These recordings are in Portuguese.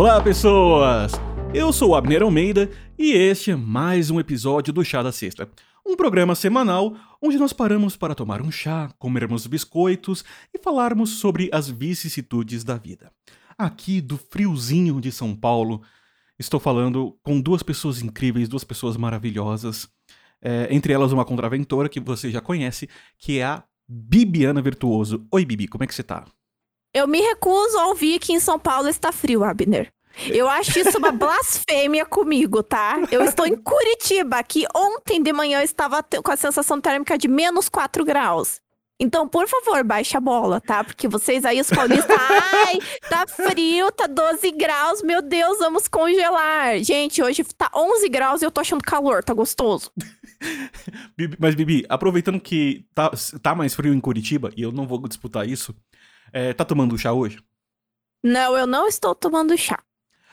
Olá, pessoas! Eu sou Abner Almeida e este é mais um episódio do Chá da Sexta. Um programa semanal onde nós paramos para tomar um chá, comermos biscoitos e falarmos sobre as vicissitudes da vida. Aqui do friozinho de São Paulo, estou falando com duas pessoas incríveis, duas pessoas maravilhosas. É, entre elas, uma contraventora que você já conhece, que é a Bibiana Virtuoso. Oi, Bibi, como é que você tá? Eu me recuso a ouvir que em São Paulo está frio, Abner. Eu acho isso uma blasfêmia comigo, tá? Eu estou em Curitiba, que ontem de manhã eu estava com a sensação térmica de menos 4 graus. Então, por favor, baixa a bola, tá? Porque vocês aí, os paulistas, ai, tá frio, tá 12 graus, meu Deus, vamos congelar. Gente, hoje tá 11 graus e eu tô achando calor, tá gostoso. Mas, Bibi, aproveitando que tá, tá mais frio em Curitiba, e eu não vou disputar isso, é, tá tomando chá hoje? Não, eu não estou tomando chá.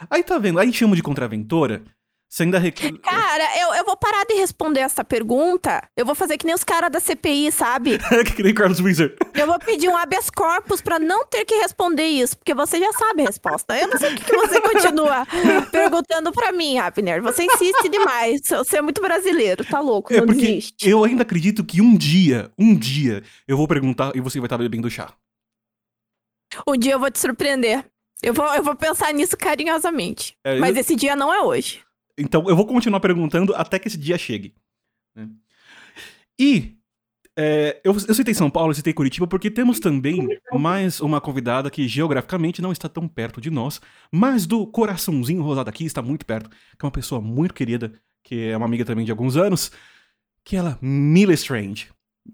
Aí tá vendo, aí chamo de contraventora, você ainda rec... Cara, eu, eu vou parar de responder essa pergunta. Eu vou fazer que nem os caras da CPI, sabe? que nem Carlos Wizard. Eu vou pedir um habeas corpus pra não ter que responder isso, porque você já sabe a resposta. Eu não sei o que você continua perguntando pra mim, Abner. Você insiste demais. Você é muito brasileiro, tá louco, é não porque desiste. Eu ainda acredito que um dia, um dia, eu vou perguntar e você vai estar bebendo chá. Um dia eu vou te surpreender. Eu vou, eu vou pensar nisso carinhosamente. É, Mas eu... esse dia não é hoje. Então eu vou continuar perguntando até que esse dia chegue. Né? E é, eu, eu citei São Paulo, eu citei Curitiba, porque temos também mais uma convidada que geograficamente não está tão perto de nós, mas do coraçãozinho rosado aqui está muito perto, que é uma pessoa muito querida, que é uma amiga também de alguns anos, que é ela, Mila Strange.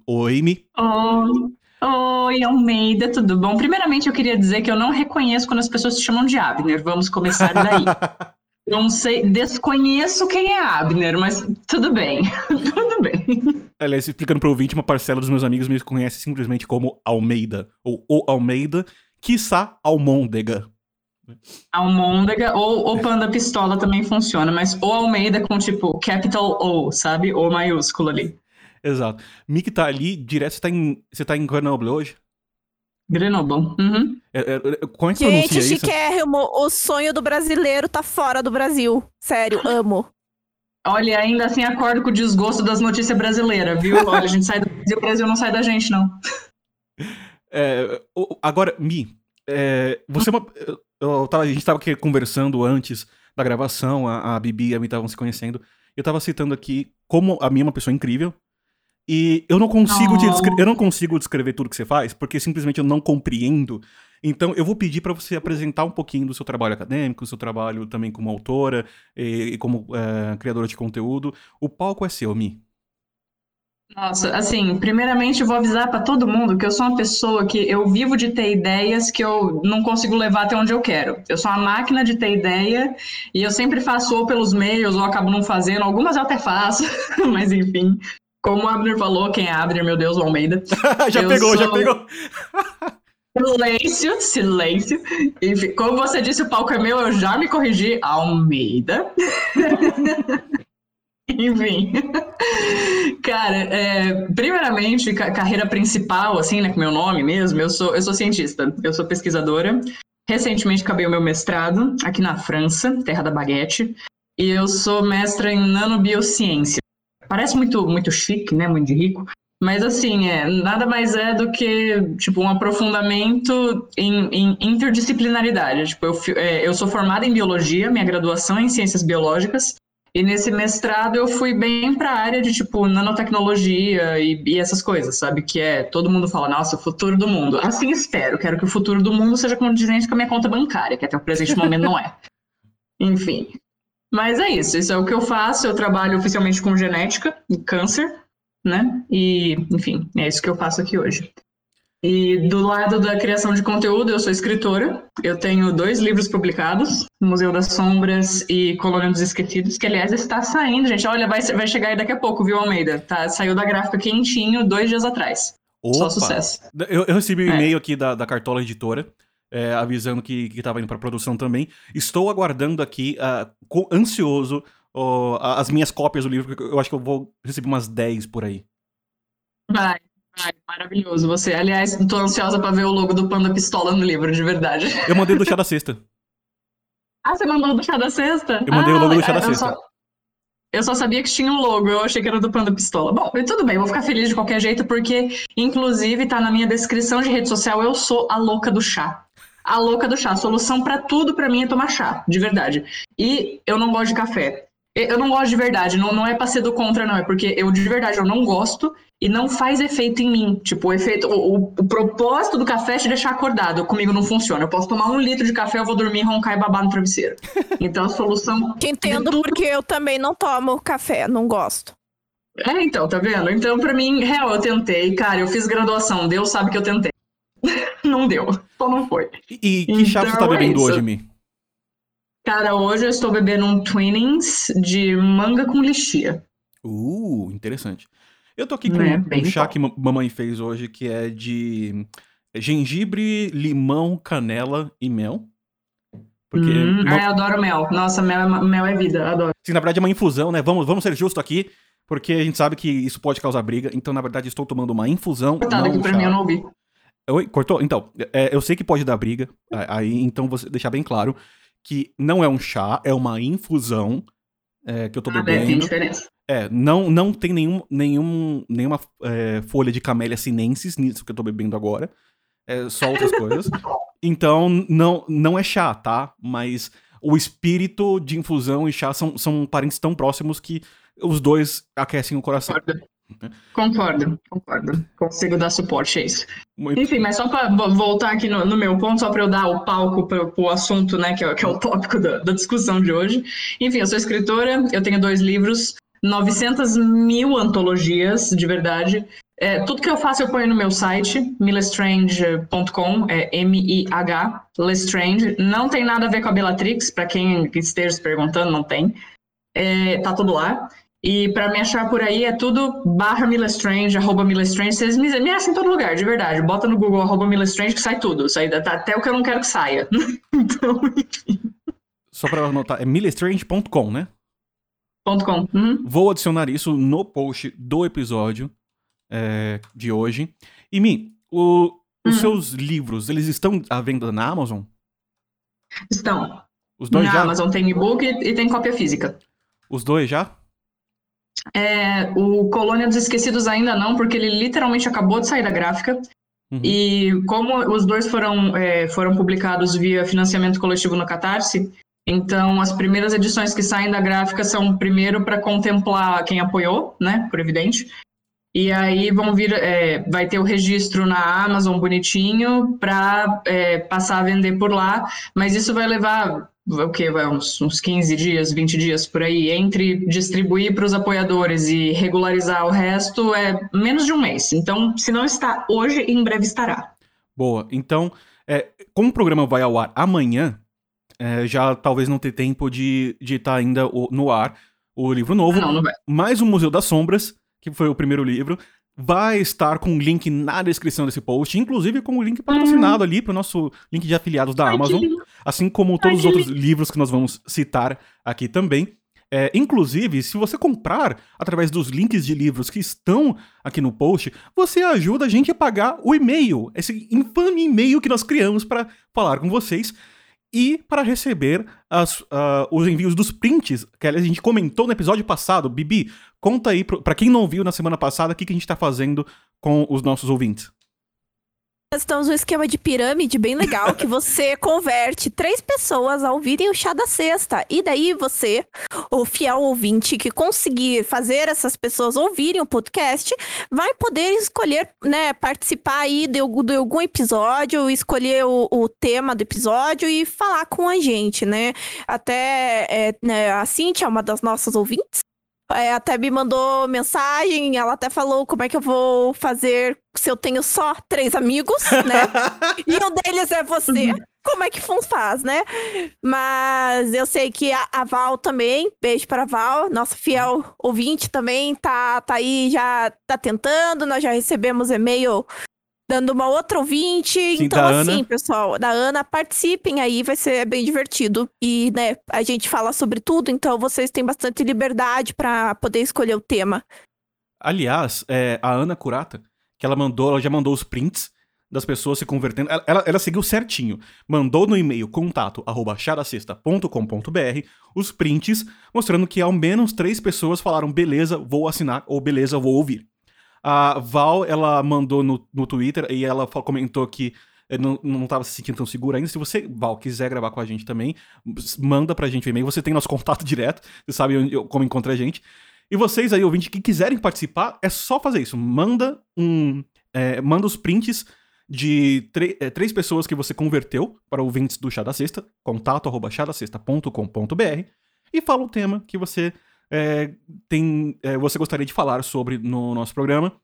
Oi, Mi. Oi. Oi, Almeida, tudo bom? Primeiramente, eu queria dizer que eu não reconheço quando as pessoas se chamam de Abner. Vamos começar daí. não sei, desconheço quem é Abner, mas tudo bem. tudo bem. Aliás, explicando para o ouvinte, uma parcela dos meus amigos me conhece simplesmente como Almeida, ou O Almeida, quiçá Almôndega. Almôndega ou o Panda Pistola também funciona, mas o Almeida com tipo capital O, sabe? O maiúsculo ali. Exato. Mick tá ali, direto, você tá em, você tá em Grenoble hoje? Grenoble, uhum. É, é, é como é que Gente, pronuncia isso? chiquérrimo, o sonho do brasileiro tá fora do Brasil. Sério, amo. Olha, ainda assim acordo com o desgosto das notícias brasileiras, viu? Olha, a gente sai do Brasil, o Brasil não sai da gente, não. É, agora, Mi, é, você é uma, eu tava, a gente tava aqui conversando antes da gravação, a, a Bibi e a Mi estavam se conhecendo, eu tava citando aqui como a Mi é uma pessoa incrível, e eu não consigo oh. eu não consigo descrever tudo que você faz, porque simplesmente eu não compreendo. Então eu vou pedir para você apresentar um pouquinho do seu trabalho acadêmico, do seu trabalho também como autora e, e como é, criadora de conteúdo. O palco é seu, Mi. Nossa, assim, primeiramente eu vou avisar para todo mundo que eu sou uma pessoa que eu vivo de ter ideias que eu não consigo levar até onde eu quero. Eu sou uma máquina de ter ideia e eu sempre faço ou pelos meios ou acabo não fazendo. Algumas eu até faço, mas enfim. Como o Abner falou, quem é Abner, meu Deus, o Almeida. já pegou, sou... já pegou. Silêncio, silêncio. Enfim, como você disse, o palco é meu, eu já me corrigi. Almeida. Enfim. Cara, é, primeiramente, ca carreira principal, assim, né, com meu nome mesmo, eu sou, eu sou cientista, eu sou pesquisadora. Recentemente acabei o meu mestrado aqui na França, terra da baguete, e eu sou mestra em nanobiociência. Parece muito, muito chique, né? Muito rico. Mas assim, é, nada mais é do que tipo um aprofundamento em, em interdisciplinaridade. Tipo, eu, é, eu sou formada em biologia, minha graduação é em ciências biológicas, e nesse mestrado eu fui bem para a área de tipo nanotecnologia e, e, essas coisas, sabe? Que é todo mundo fala, nossa, o futuro do mundo. Assim espero, quero que o futuro do mundo seja condizente com a minha conta bancária, que até o presente momento não é. Enfim, mas é isso, isso é o que eu faço. Eu trabalho oficialmente com genética e câncer, né? E, enfim, é isso que eu faço aqui hoje. E do lado da criação de conteúdo, eu sou escritora. Eu tenho dois livros publicados, Museu das Sombras e Colônia dos Esquecidos, que aliás está saindo, gente. Olha, vai, vai chegar aí daqui a pouco, viu, Almeida? Tá, saiu da gráfica quentinho dois dias atrás. Opa. Só sucesso. Eu, eu recebi um é. e-mail aqui da, da Cartola Editora é, avisando que estava indo para produção também. Estou aguardando aqui, uh, ansioso, uh, as minhas cópias do livro, eu acho que eu vou receber umas 10 por aí. Vai, vai, maravilhoso você. Aliás, estou ansiosa para ver o logo do Panda Pistola no livro, de verdade. Eu mandei do chá da sexta. Ah, você mandou do chá da sexta? Eu mandei ah, o logo do chá da eu sexta. Só, eu só sabia que tinha um logo, eu achei que era do Panda Pistola. Bom, tudo bem, vou ficar feliz de qualquer jeito, porque, inclusive, tá na minha descrição de rede social, eu sou a louca do chá. A louca do chá. A solução para tudo para mim é tomar chá, de verdade. E eu não gosto de café. Eu não gosto de verdade, não, não é pra ser do contra, não. É porque eu, de verdade, eu não gosto e não faz efeito em mim. Tipo, o efeito, o, o, o propósito do café é te deixar acordado. Comigo não funciona. Eu posso tomar um litro de café, eu vou dormir, roncar e babar no travesseiro. Então a solução. Te entendo tudo- porque eu também não tomo café, não gosto. É, então, tá vendo? Então, pra mim, real, eu tentei. Cara, eu fiz graduação, Deus sabe que eu tentei. não deu, só não foi. E, que chá você tá Então é bebendo isso. hoje, Mi? Cara, hoje eu estou bebendo um Twinings de manga com lixia. Uh, interessante. Eu tô aqui com Né, um chá bom. que ma- mamãe fez hoje, que é de gengibre, limão, canela e mel. Porque, Hum, não- ah, eu adoro mel. Nossa, mel é, mel é vida, adoro. assim, na verdade é uma infusão, né? Vamos, vamos ser justos aqui, porque a gente sabe que isso pode causar briga. Então, na verdade, estou tomando uma infusão, Cortado não aqui um pra chá. mim, eu não ouvi. Oi, cortou? Então, é, eu sei que pode dar briga, aí então vou deixar bem claro que não é um chá, é uma infusão é, que eu tô Ah, tem bebendo. diferença. É, não, não tem nenhum, nenhum, nenhuma é, folha de camélia sinensis nisso que eu tô bebendo agora. É só outras coisas. Então, não, não é chá, tá? Mas o espírito de infusão e chá são, são parentes tão próximos que os dois aquecem o coração. Concordo. Concordo. Consigo dar suporte a isso. Muito- Enfim, mas só para voltar aqui no, no meu ponto, só para eu dar o palco para o assunto, né, que é, que é o tópico da, da discussão de hoje. Enfim, eu sou escritora, eu tenho dois livros, 900 mil antologias, de verdade. É, tudo que eu faço eu ponho no meu site, milestrange.com, é M-I-H, Lestrange. Não tem nada a ver com a Bellatrix, para quem esteja se perguntando, não tem. É, tá tudo lá. E para me achar por aí é tudo barra Milestrange, arroba Milestrange. Vocês me, me acham em todo lugar, de verdade. Bota no Google arroba Milestrange que sai tudo. Sai da- até o que eu não quero que saia. então, enfim. Só pra anotar, é milestrange.com, né? .com. Uhum. Vou adicionar isso no post do episódio é, de hoje. E, Mi, o- os Hum. seus livros, eles estão à venda na Amazon? Estão. Os dois Na já? Amazon tem e-book e, e tem cópia física. Os dois já? É, o Colônia dos Esquecidos ainda não, porque ele literalmente acabou de sair da gráfica. Uhum. E como os dois foram, é, foram publicados via financiamento coletivo no Catarse, então as primeiras edições que saem da gráfica são primeiro para contemplar quem apoiou, né, por evidente. E aí vão vir, é, vai ter o registro na Amazon bonitinho para passar a vender por lá, mas isso vai levar o quê? Vai uns, uns 15 dias, 20 dias por aí, entre distribuir para os apoiadores e regularizar o resto é menos de um mês. Então, se não está hoje, em breve estará. Boa. Então, é, como o programa vai ao ar amanhã, é, já talvez não ter tempo de estar ainda o- no ar o livro novo. Não, não vai. Mas o Museu das Sombras, que foi o primeiro livro, vai estar com o link na descrição desse post, inclusive com o link patrocinado ali para o nosso link de afiliados da Ai, Amazon. assim como todos os outros livros que nós vamos citar aqui também. É, inclusive, se você comprar através dos links de livros que estão aqui no post, você ajuda a gente a pagar o e-mail, esse infame e-mail que nós criamos para falar com vocês e para receber as, ah, os envios dos prints que a gente comentou no episódio passado. Bibi, conta aí, pra quem não viu na semana passada, o que, que a gente tá fazendo com os nossos ouvintes. Nós estamos num esquema de pirâmide bem legal que você converte três pessoas a ouvirem o chá da sexta. E daí você, o fiel ouvinte que conseguir fazer essas pessoas ouvirem o podcast, vai poder escolher, né, participar aí de, algum- de algum episódio, escolher o, o tema do episódio e falar com a gente, né? Até é, né, a Cintia, uma das nossas ouvintes, até me mandou mensagem, ela até falou como é que eu vou fazer se eu tenho só três amigos, né? e um deles é você. Como é que fun- faz, né? Mas eu sei que a, a Val também, beijo para a Val, nossa fiel ouvinte também, tá, tá aí, já tá tentando, nós já recebemos e-mail dando uma outra ouvinte. Sim, então, da Ana. assim, pessoal, da Ana, participem aí, vai ser bem divertido. E, né, a gente fala sobre tudo, então vocês têm bastante liberdade para poder escolher o tema. Aliás, é, a Ana Curata, que ela mandou, ela já mandou os prints das pessoas se convertendo. Ela, ela, ela seguiu certinho. Mandou no e-mail contato arroba chadacesta.com.br os prints mostrando que ao menos três pessoas falaram beleza, vou assinar ou beleza, vou ouvir. A Val, ela mandou no, no Twitter e ela comentou que não, não tava se sentindo tão segura ainda. Se você, Val, quiser gravar com a gente também, manda pra gente o e-mail. Você tem nosso contato direto, você sabe como encontrar a gente. E vocês aí, ouvintes, que quiserem participar, é só fazer isso. Manda um. É, manda os prints de é, três pessoas que você converteu para ouvintes do Chá da Sexta, contato arroba chadacesta.com.br, e fala o tema que você é, tem, é, você gostaria de falar sobre no nosso programa.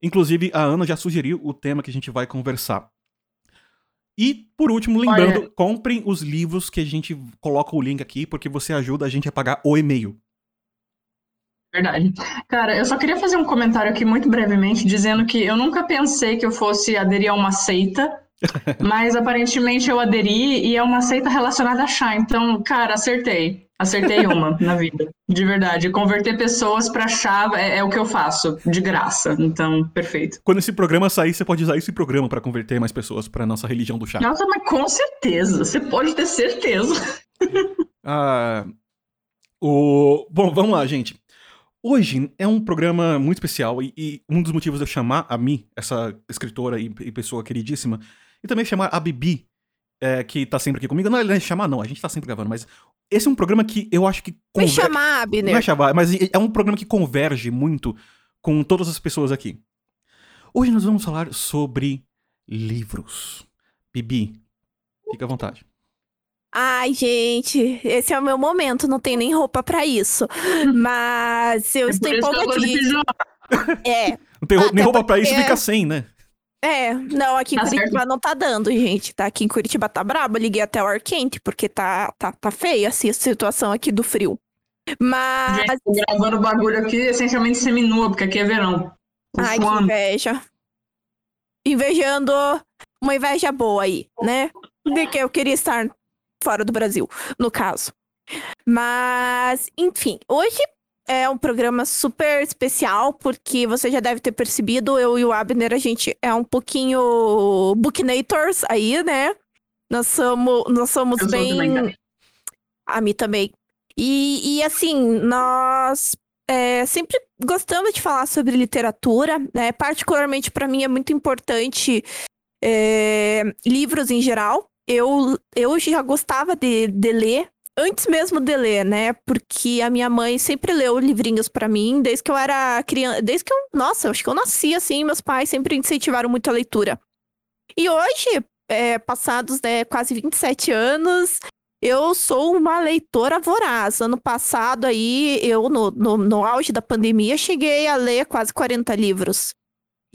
Inclusive, a Ana já sugeriu o tema que a gente vai conversar. E, por último, lembrando, Olha. comprem os livros que a gente coloca o link aqui, porque você ajuda a gente a pagar o e-mail. Verdade. Cara, eu só queria fazer um comentário aqui muito brevemente, dizendo que eu nunca pensei que eu fosse aderir a uma seita, mas aparentemente eu aderi e é uma seita relacionada a chá. Então, cara, acertei. Acertei uma na vida, de verdade. Converter pessoas para chá é, é, o que eu faço, de graça. Então, perfeito. Quando esse programa sair, você pode usar esse programa para converter mais pessoas para nossa religião do chá. Nossa, mas com certeza. Você pode ter certeza. ah, o... Bom, vamos lá, gente. Hoje é um programa muito especial e, e, um dos motivos de eu chamar a Mi, essa escritora e, e pessoa queridíssima, e também chamar a Bibi, é, que tá sempre aqui comigo. Não, não é chamar, não, a gente tá sempre gravando, mas esse é um programa que eu acho que. Conver... Me chamar, Abner. Não é chamar, mas é um programa que converge muito com todas as pessoas aqui. Hoje nós vamos falar sobre livros. Bibi, fica à vontade. Ai, gente, esse é o meu momento, não tem nem roupa para isso. Mas eu é estou empolgadíssima. É. Não tem nem roupa para isso, fica sem, né? É, não, aqui em tá Curitiba certo. não tá dando, gente. Tá aqui em Curitiba tá brabo. liguei até o ar quente, porque tá, tá, tá feia assim, a situação aqui do frio. Mas. Gente, tô gravando bagulho aqui essencialmente seminua, porque aqui é verão. Ai, que inveja. Invejando uma inveja boa aí, né? De que eu queria estar fora do Brasil, no caso. Mas, enfim, hoje é um programa super especial, porque você já deve ter percebido, eu e o Abner, a gente é um pouquinho booknators aí, né? Nós somos, nós somos eu bem. A mim também. E, e assim, nós é, sempre gostamos de falar sobre literatura, né? Particularmente para mim é muito importante é, livros em geral eu, eu já gostava de, de ler, antes mesmo de ler, né? Porque a minha mãe sempre leu livrinhos para mim, desde que eu era criança. Desde que eu. Nossa, acho que eu nasci assim, meus pais sempre incentivaram muito a leitura. E hoje, é, passados né, quase 27 anos, eu sou uma leitora voraz. Ano passado, aí, eu, no, no, no auge da pandemia, cheguei a ler quase 40 livros.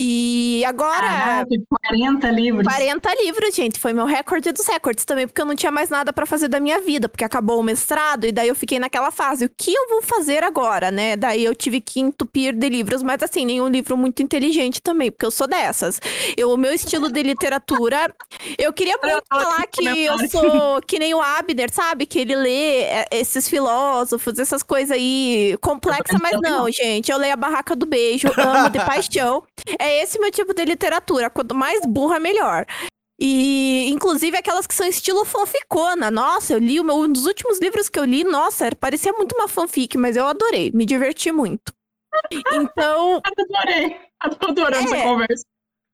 E agora. 40 livros. 40 livros, gente. Foi meu recorde dos recordes também, porque eu não tinha mais nada para fazer da minha vida, porque acabou o mestrado, e daí eu fiquei naquela fase. O que eu vou fazer agora, né? Daí eu tive que entupir de livros, mas assim, nenhum livro muito inteligente também, porque eu sou dessas. Eu, o meu estilo de literatura. Eu queria muito falar que eu sou que nem o Abner, sabe? Que ele lê é, esses filósofos, essas coisas aí complexas, mas não, gente. Eu leio a Barraca do Beijo, amo de paixão. É é esse meu tipo de literatura. Quanto mais burra, melhor. E, inclusive, aquelas que são estilo fanficona. Nossa, eu li o meu, um dos últimos livros que eu li, nossa, parecia muito uma fanfic, mas eu adorei, me diverti muito. Então. Adorei, adorando é, essa conversa.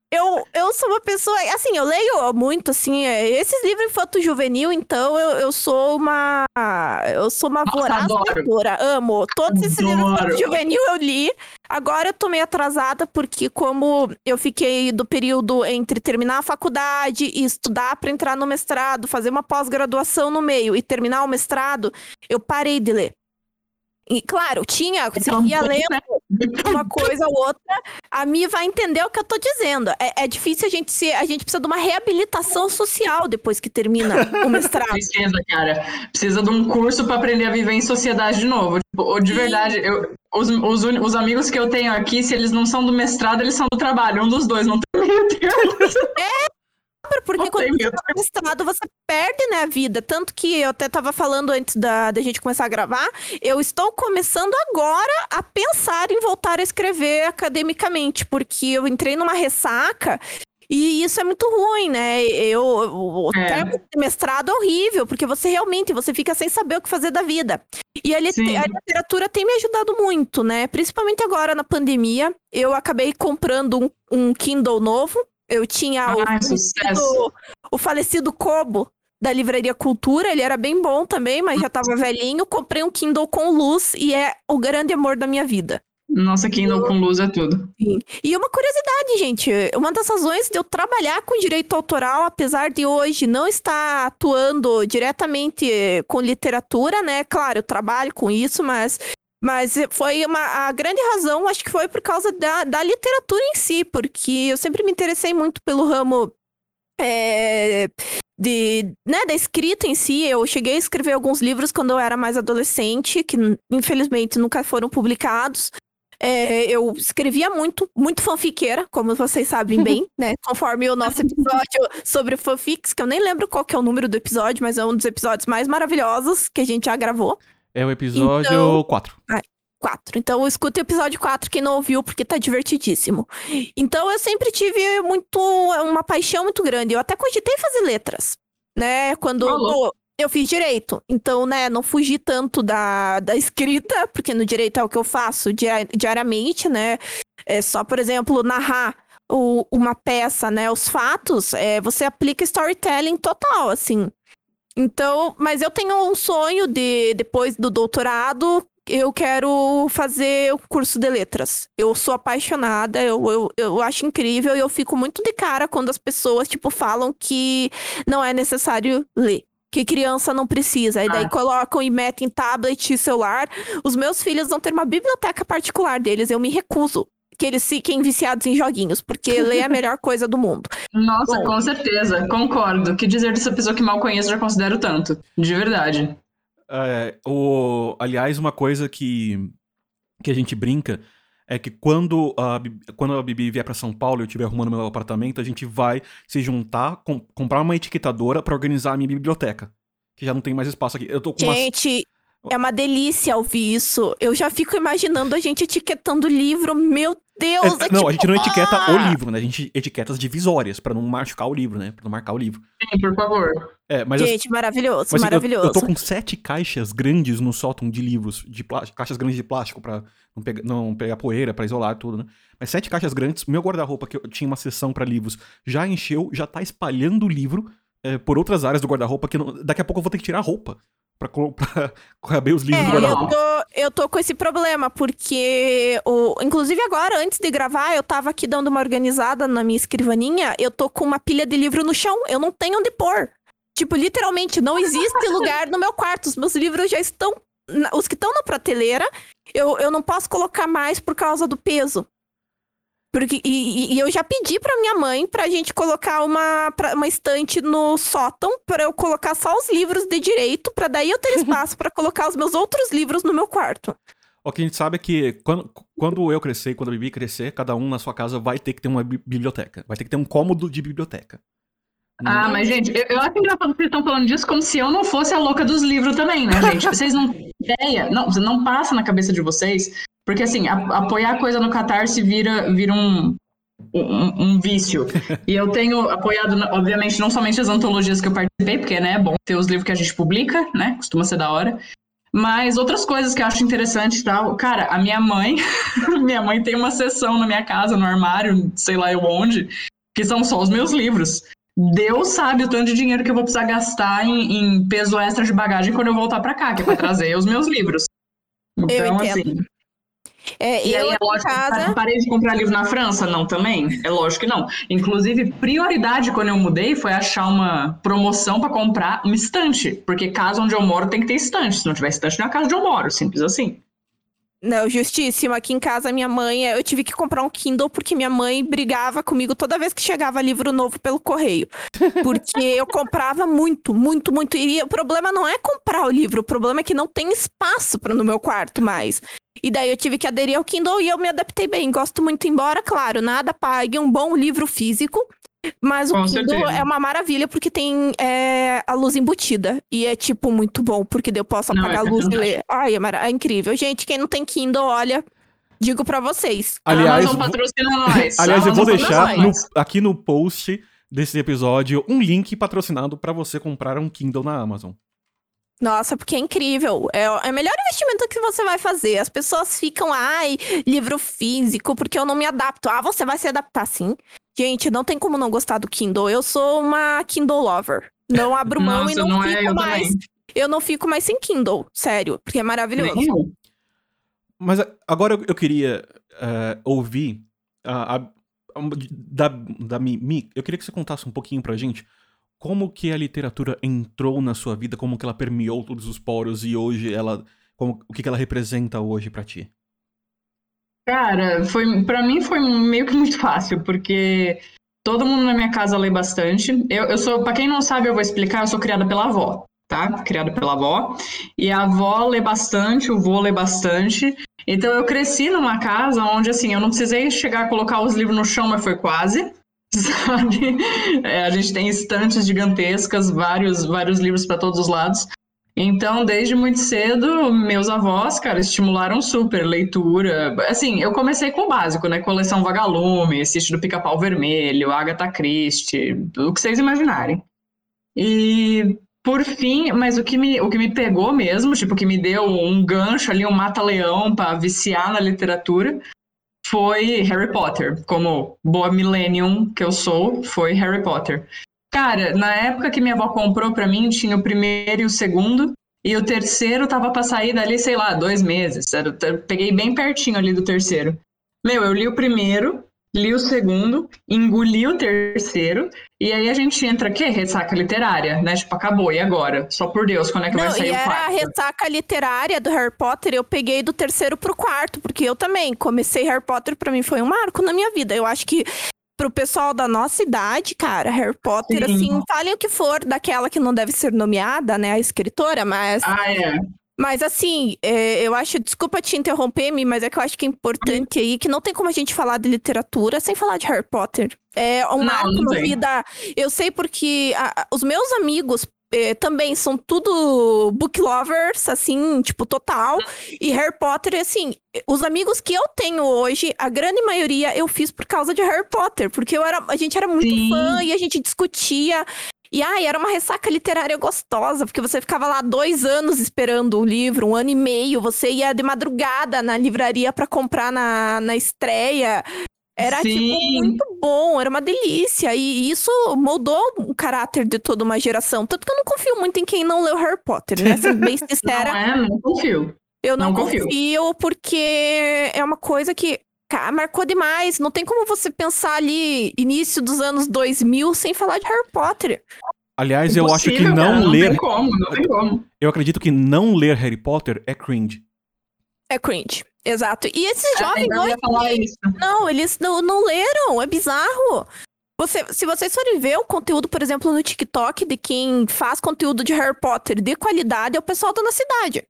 Eu, eu sou uma pessoa, assim, eu leio muito, assim, é, esses livros infanto juvenil, então eu, eu sou uma, eu sou uma voraz leitora, amo. Todos esses livros infanto juvenil eu li, agora eu tô meio atrasada, porque como eu fiquei do período entre terminar a faculdade e estudar para entrar no mestrado, fazer uma pós-graduação no meio e terminar o mestrado, eu parei de ler. E, claro, tinha, você então, ia lendo uma coisa ou outra, a Mi vai entender o que eu tô dizendo. É, é, difícil a gente se. A gente precisa de uma reabilitação social depois que termina o mestrado. Precisa, cara. Precisa de um curso para aprender a viver em sociedade de novo. Tipo, de verdade, eu, os, os, os, amigos que eu tenho aqui, se eles não são do mestrado, eles são do trabalho. Um dos dois, não tem meio termo. É, porque quando você tá no mestrado, você perde, né, a vida. Tanto que eu até tava falando antes da, da gente começar a gravar, eu estou começando agora a pensar em voltar a escrever academicamente, porque eu entrei numa ressaca E isso é muito ruim, né? Eu, o É. termo de mestrado é horrível, porque você realmente você fica sem saber o que fazer da vida. E a, lit- a literatura tem me ajudado muito, né? Principalmente agora na pandemia. Eu acabei comprando um, um Kindle novo. Eu tinha o, Ai, sucesso. falecido, o falecido Kobo da Livraria Cultura. Ele era bem bom também, mas já tava velhinho. Comprei um Kindle com luz e é o grande amor da minha vida. Nossa, Kindle com luz é tudo. Sim. E uma curiosidade, gente, uma das razões de eu trabalhar com direito autoral, apesar de hoje não estar atuando diretamente com literatura, né? Claro, eu trabalho com isso, mas, mas foi uma, a grande razão, acho que foi por causa da, da literatura em si, porque eu sempre me interessei muito pelo ramo eh, de, né, da escrita em si. Eu cheguei a escrever alguns livros quando eu era mais adolescente, que infelizmente nunca foram publicados. É, eu escrevia muito, muito fanfiqueira, como vocês sabem bem, né? Conforme o nosso episódio sobre fanfics, que eu nem lembro qual que é o número do episódio, mas é um dos episódios mais maravilhosos que a gente já gravou. É o episódio Então- 4. Quatro. Então escuta o episódio 4 quem não ouviu, porque tá divertidíssimo. Então eu sempre tive muito uma paixão muito grande. Eu até cogitei fazer letras, né? Quando pô, eu fiz direito. Então, né, não fugi tanto da, da escrita, porque no direito é o que eu faço dia- diariamente, né? É só, por exemplo, narrar o- uma peça, né? Os fatos, é, você aplica storytelling total, assim. Então, mas eu tenho um sonho de, depois do doutorado, eu quero fazer o curso de letras. Eu sou apaixonada, eu, eu, eu acho incrível e eu fico muito de cara quando as pessoas, tipo, falam que não é necessário ler. Que criança não precisa. E daí Ah. colocam e metem tablet e celular. Os meus filhos vão ter uma biblioteca particular deles. Eu me recuso que eles fiquem viciados em joguinhos, porque ler é a melhor coisa do mundo. Nossa, Bom. com certeza, concordo. Que dizer dessa pessoa que mal conheço já considero tanto. De verdade. É, o, aliás, uma coisa que, que a gente brinca é que quando a, quando a Bibi vier pra São Paulo e eu estiver arrumando meu apartamento, a gente vai se juntar, com- comprar uma etiquetadora pra organizar a minha biblioteca. Que já não tem mais espaço aqui. Eu tô com uma. Gente, é uma delícia ouvir isso. Eu já fico imaginando a gente etiquetando livro. Meu Deus! É, é não, a tipo, gente não etiqueta ah! o livro, né? A gente etiqueta as divisórias pra não machucar o livro, né? Pra não marcar o livro. Sim, por favor. É, mas eu- Gente, maravilhoso, Mas assim, eu- maravilhoso. Eu, tô com sete caixas grandes no sótão de livros, de plástico, caixas grandes de plástico pra não, pega- não pegar poeira, pra isolar tudo, né? Mas sete caixas grandes, meu guarda-roupa, que eu tinha uma seção pra livros, já encheu, já tá espalhando o livro é, por outras áreas do guarda-roupa, que não- daqui a pouco eu vou ter que tirar a roupa pra, pra caber os livros É, do eu guarda-roupa. tô, eu tô com esse problema, porque, o, inclusive agora, antes de gravar, eu tava aqui dando uma organizada na minha escrivaninha, eu tô com uma pilha de livro no chão, eu não tenho onde pôr. Tipo, literalmente, não existe lugar no meu quarto, os meus livros já estão, os que estão na prateleira, eu, eu não posso colocar mais por causa do peso. Porque, e, e- eu já pedi pra minha mãe pra gente colocar uma, pra- uma estante no sótão pra eu colocar só os livros de direito, pra daí eu ter espaço pra colocar os meus outros livros no meu quarto. O que a gente sabe é que quando, quando eu crescer e quando a Bibi crescer, cada um na sua casa vai ter que ter uma bi- biblioteca. Vai ter que ter um cômodo de biblioteca. Ah, mas, gente, eu, eu acho engraçado que vocês estão falando disso como se eu não fosse a louca dos livros também, né, gente? Vocês não têm ideia, não, não passa na cabeça de vocês, porque, assim, a- apoiar coisa no Catarse vira, vira um, um, um vício. E eu tenho apoiado, obviamente, não somente as antologias que eu participei, porque, né, é bom ter os livros que a gente publica, né, costuma ser da hora, mas outras coisas que eu acho interessante e tal. Cara, a minha mãe, minha mãe tem uma seção na minha casa, no armário, sei lá eu onde, que são só os meus livros. Deus sabe o tanto de dinheiro que eu vou precisar gastar em, em peso extra de bagagem quando eu voltar pra cá, que é pra trazer os meus livros. Então, entendo. assim. É, E eu aí, é lógico, casa. parei de comprar livro na França? Não, também? É lógico que não. Inclusive, prioridade quando eu mudei foi achar uma promoção pra comprar uma estante. Porque casa onde eu moro tem que ter estante. Se não tiver estante, não é a casa onde eu moro. Simples assim. Não, justíssimo. Aqui em casa, minha mãe, eu tive que comprar um Kindle porque minha mãe brigava comigo toda vez que chegava livro novo pelo correio. Porque eu comprava muito, muito, muito. E o problema não é comprar o livro, o problema é que não tem espaço para no meu quarto mais. E daí eu tive que aderir ao Kindle e eu me adaptei bem. Gosto muito, embora, claro, nada pague um bom livro físico. Mas o Com Kindle certeza. é uma maravilha porque tem é, a luz embutida. E é, tipo, muito bom, porque eu posso Não, apagar é a luz e ler. Ai, é, mara- é incrível. Gente, quem não tem Kindle, olha, Digo pra vocês. Aliás, Amazon patrocina nós. aliás eu vou deixar no- aqui no post desse episódio um link patrocinado pra você comprar um Kindle na Amazon. Nossa, porque é incrível. É, é o melhor investimento que você vai fazer. As pessoas ficam, ai, livro físico, porque eu não me adapto. Ah, você vai se adaptar sim. Gente, não tem como não gostar do Kindle. Eu sou uma Kindle lover. Não abro mão e Nossa, não, não é, fico eu mais. também. Eu não fico mais sem Kindle, sério, porque é maravilhoso. Nem. Mas agora eu- eu queria eh, ouvir a, a- a- da, da Mimi. Eu queria que você contasse um pouquinho pra gente como que a literatura entrou na sua vida, como que ela permeou todos os poros e hoje ela. Como, o que, que ela representa hoje pra ti? Cara, foi, pra mim foi meio que muito fácil, porque todo mundo na minha casa lê bastante. Eu, eu sou, pra quem não sabe, eu vou explicar, eu sou criada pela avó, tá? Criada pela avó. E a avó lê bastante, o vô lê bastante. Então eu cresci numa casa onde, assim, eu não precisei chegar a colocar os livros no chão, mas foi quase. Sabe? É, a gente tem estantes gigantescas, vários, vários livros para todos os lados. Então, desde muito cedo, meus avós, cara, estimularam super leitura. Assim, eu comecei com o básico, né? Coleção Vagalume, Sítio do Pica-Pau Vermelho, Agatha Christie, o que vocês imaginarem. E, por fim, mas o que me, o que me pegou mesmo, tipo, que me deu um gancho ali, um mata-leão para viciar na literatura, foi Harry Potter. Como boa millennium que eu sou, foi Harry Potter. Cara, na época que minha avó comprou pra mim, tinha o primeiro e o segundo. E o terceiro tava pra sair dali, sei lá, dois meses. Eu peguei bem pertinho ali do terceiro. Meu, eu li o primeiro, li o segundo, engoli o terceiro. E aí a gente entra, que? Ressaca literária, né? Tipo, acabou, e agora? Só por Deus, quando é que vai Não, sair e o era a quarto? ressaca literária do Harry Potter, eu peguei do terceiro pro quarto, porque eu também comecei Harry Potter, pra mim foi um marco na minha vida. Eu acho que pro pessoal da nossa idade, cara, Harry Potter, Sim. assim, falem o que for daquela que não deve ser nomeada, né, a escritora, mas, Ah, é. mas assim, é, eu acho, desculpa te interromper, Mi, mas é que eu acho que é importante aí, que não tem como a gente falar de literatura sem falar de Harry Potter. É um Não, marco não na vida. Eu sei porque a- os meus amigos eh, também são tudo book lovers, assim, tipo, total. E Harry Potter, assim, os amigos que eu tenho hoje, a grande maioria eu fiz por causa de Harry Potter, porque eu era, a gente era muito Sim. fã e a gente discutia. E ai, era uma ressaca literária gostosa, porque você ficava lá dois anos esperando o livro, um ano e meio, você ia de madrugada na livraria pra comprar na, na estreia. Era, tipo, Sim. muito bom, era uma delícia. E isso moldou o caráter de toda uma geração. Tanto que eu não confio muito em quem não leu Harry Potter, né? Sendo bem Não sincera, é, não confio. eu não, não confio. confio porque é uma coisa que cara, marcou demais. Não tem como você pensar ali início dos anos 2000 sem falar de Harry Potter. Aliás, eu acho que Impossível, não cara, Não ler. tem como, não tem como. Eu acredito que não ler Harry Potter é cringe. É cringe. Exato. E esses É, jovens ia hoje, não, eles não, não leram, é bizarro. Você, se vocês forem ver o conteúdo, por exemplo, no TikTok de quem faz conteúdo de Harry Potter de qualidade, é o pessoal da nossa cidade.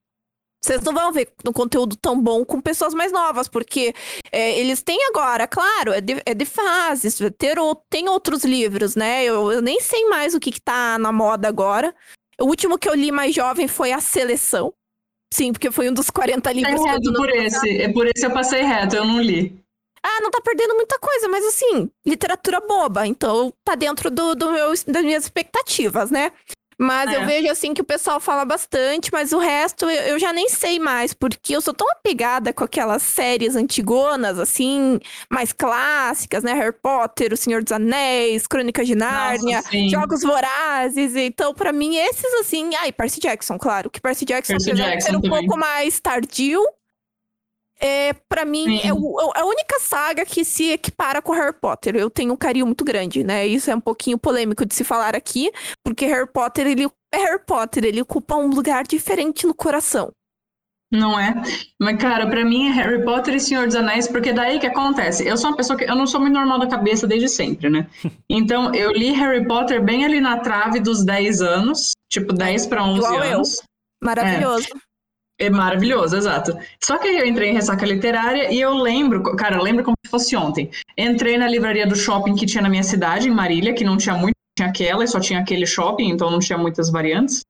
Vocês não vão ver um conteúdo tão bom com pessoas mais novas, porque é, eles têm agora, claro, é de, é de fases, ter, ou- tem outros livros, né? Eu, eu nem sei mais o que, que tá na moda agora. O último que eu li mais jovem foi A Seleção. Sim, porque foi um dos 40 É livros reto no por esse. É por esse eu passei reto, eu não li. ah, não tá perdendo muita coisa, mas assim, literatura boba, então tá dentro do, do meu, das minhas expectativas, né? Mas eu É. vejo assim que o pessoal fala bastante, mas o resto eu, eu já nem sei mais, porque eu sou tão apegada com aquelas séries antigonas, assim, mais clássicas, né? Harry Potter, O Senhor dos Anéis, Crônicas de Nárnia, Nossa. Jogos Vorazes. Então, pra mim, esses assim. Ai, Percy Jackson, claro. Que Percy Jackson, Percy Jackson ser um também. pouco mais tardio, é, para mim, é, o- é a única saga que se equipara com Harry Potter. Eu tenho um carinho muito grande, né? Isso é um pouquinho polêmico de se falar aqui, porque Harry Potter, ele é Harry Potter, ele ocupa um lugar diferente no coração. Não é? Mas, cara, pra mim é Harry Potter e Senhor dos Anéis, porque daí que acontece. Eu sou uma pessoa que. Eu não sou muito normal da cabeça desde sempre, né? Então, eu li Harry Potter bem ali na trave dos 10 anos, tipo 10 pra 11 Igual eu. anos. Maravilhoso. É maravilhoso, exato. Só que eu entrei em ressaca literária e eu lembro, cara, eu lembro como se fosse ontem. Entrei na livraria do shopping que tinha na minha cidade, em Marília, que não tinha muito, tinha aquela e só tinha aquele shopping, então não tinha muitas variantes.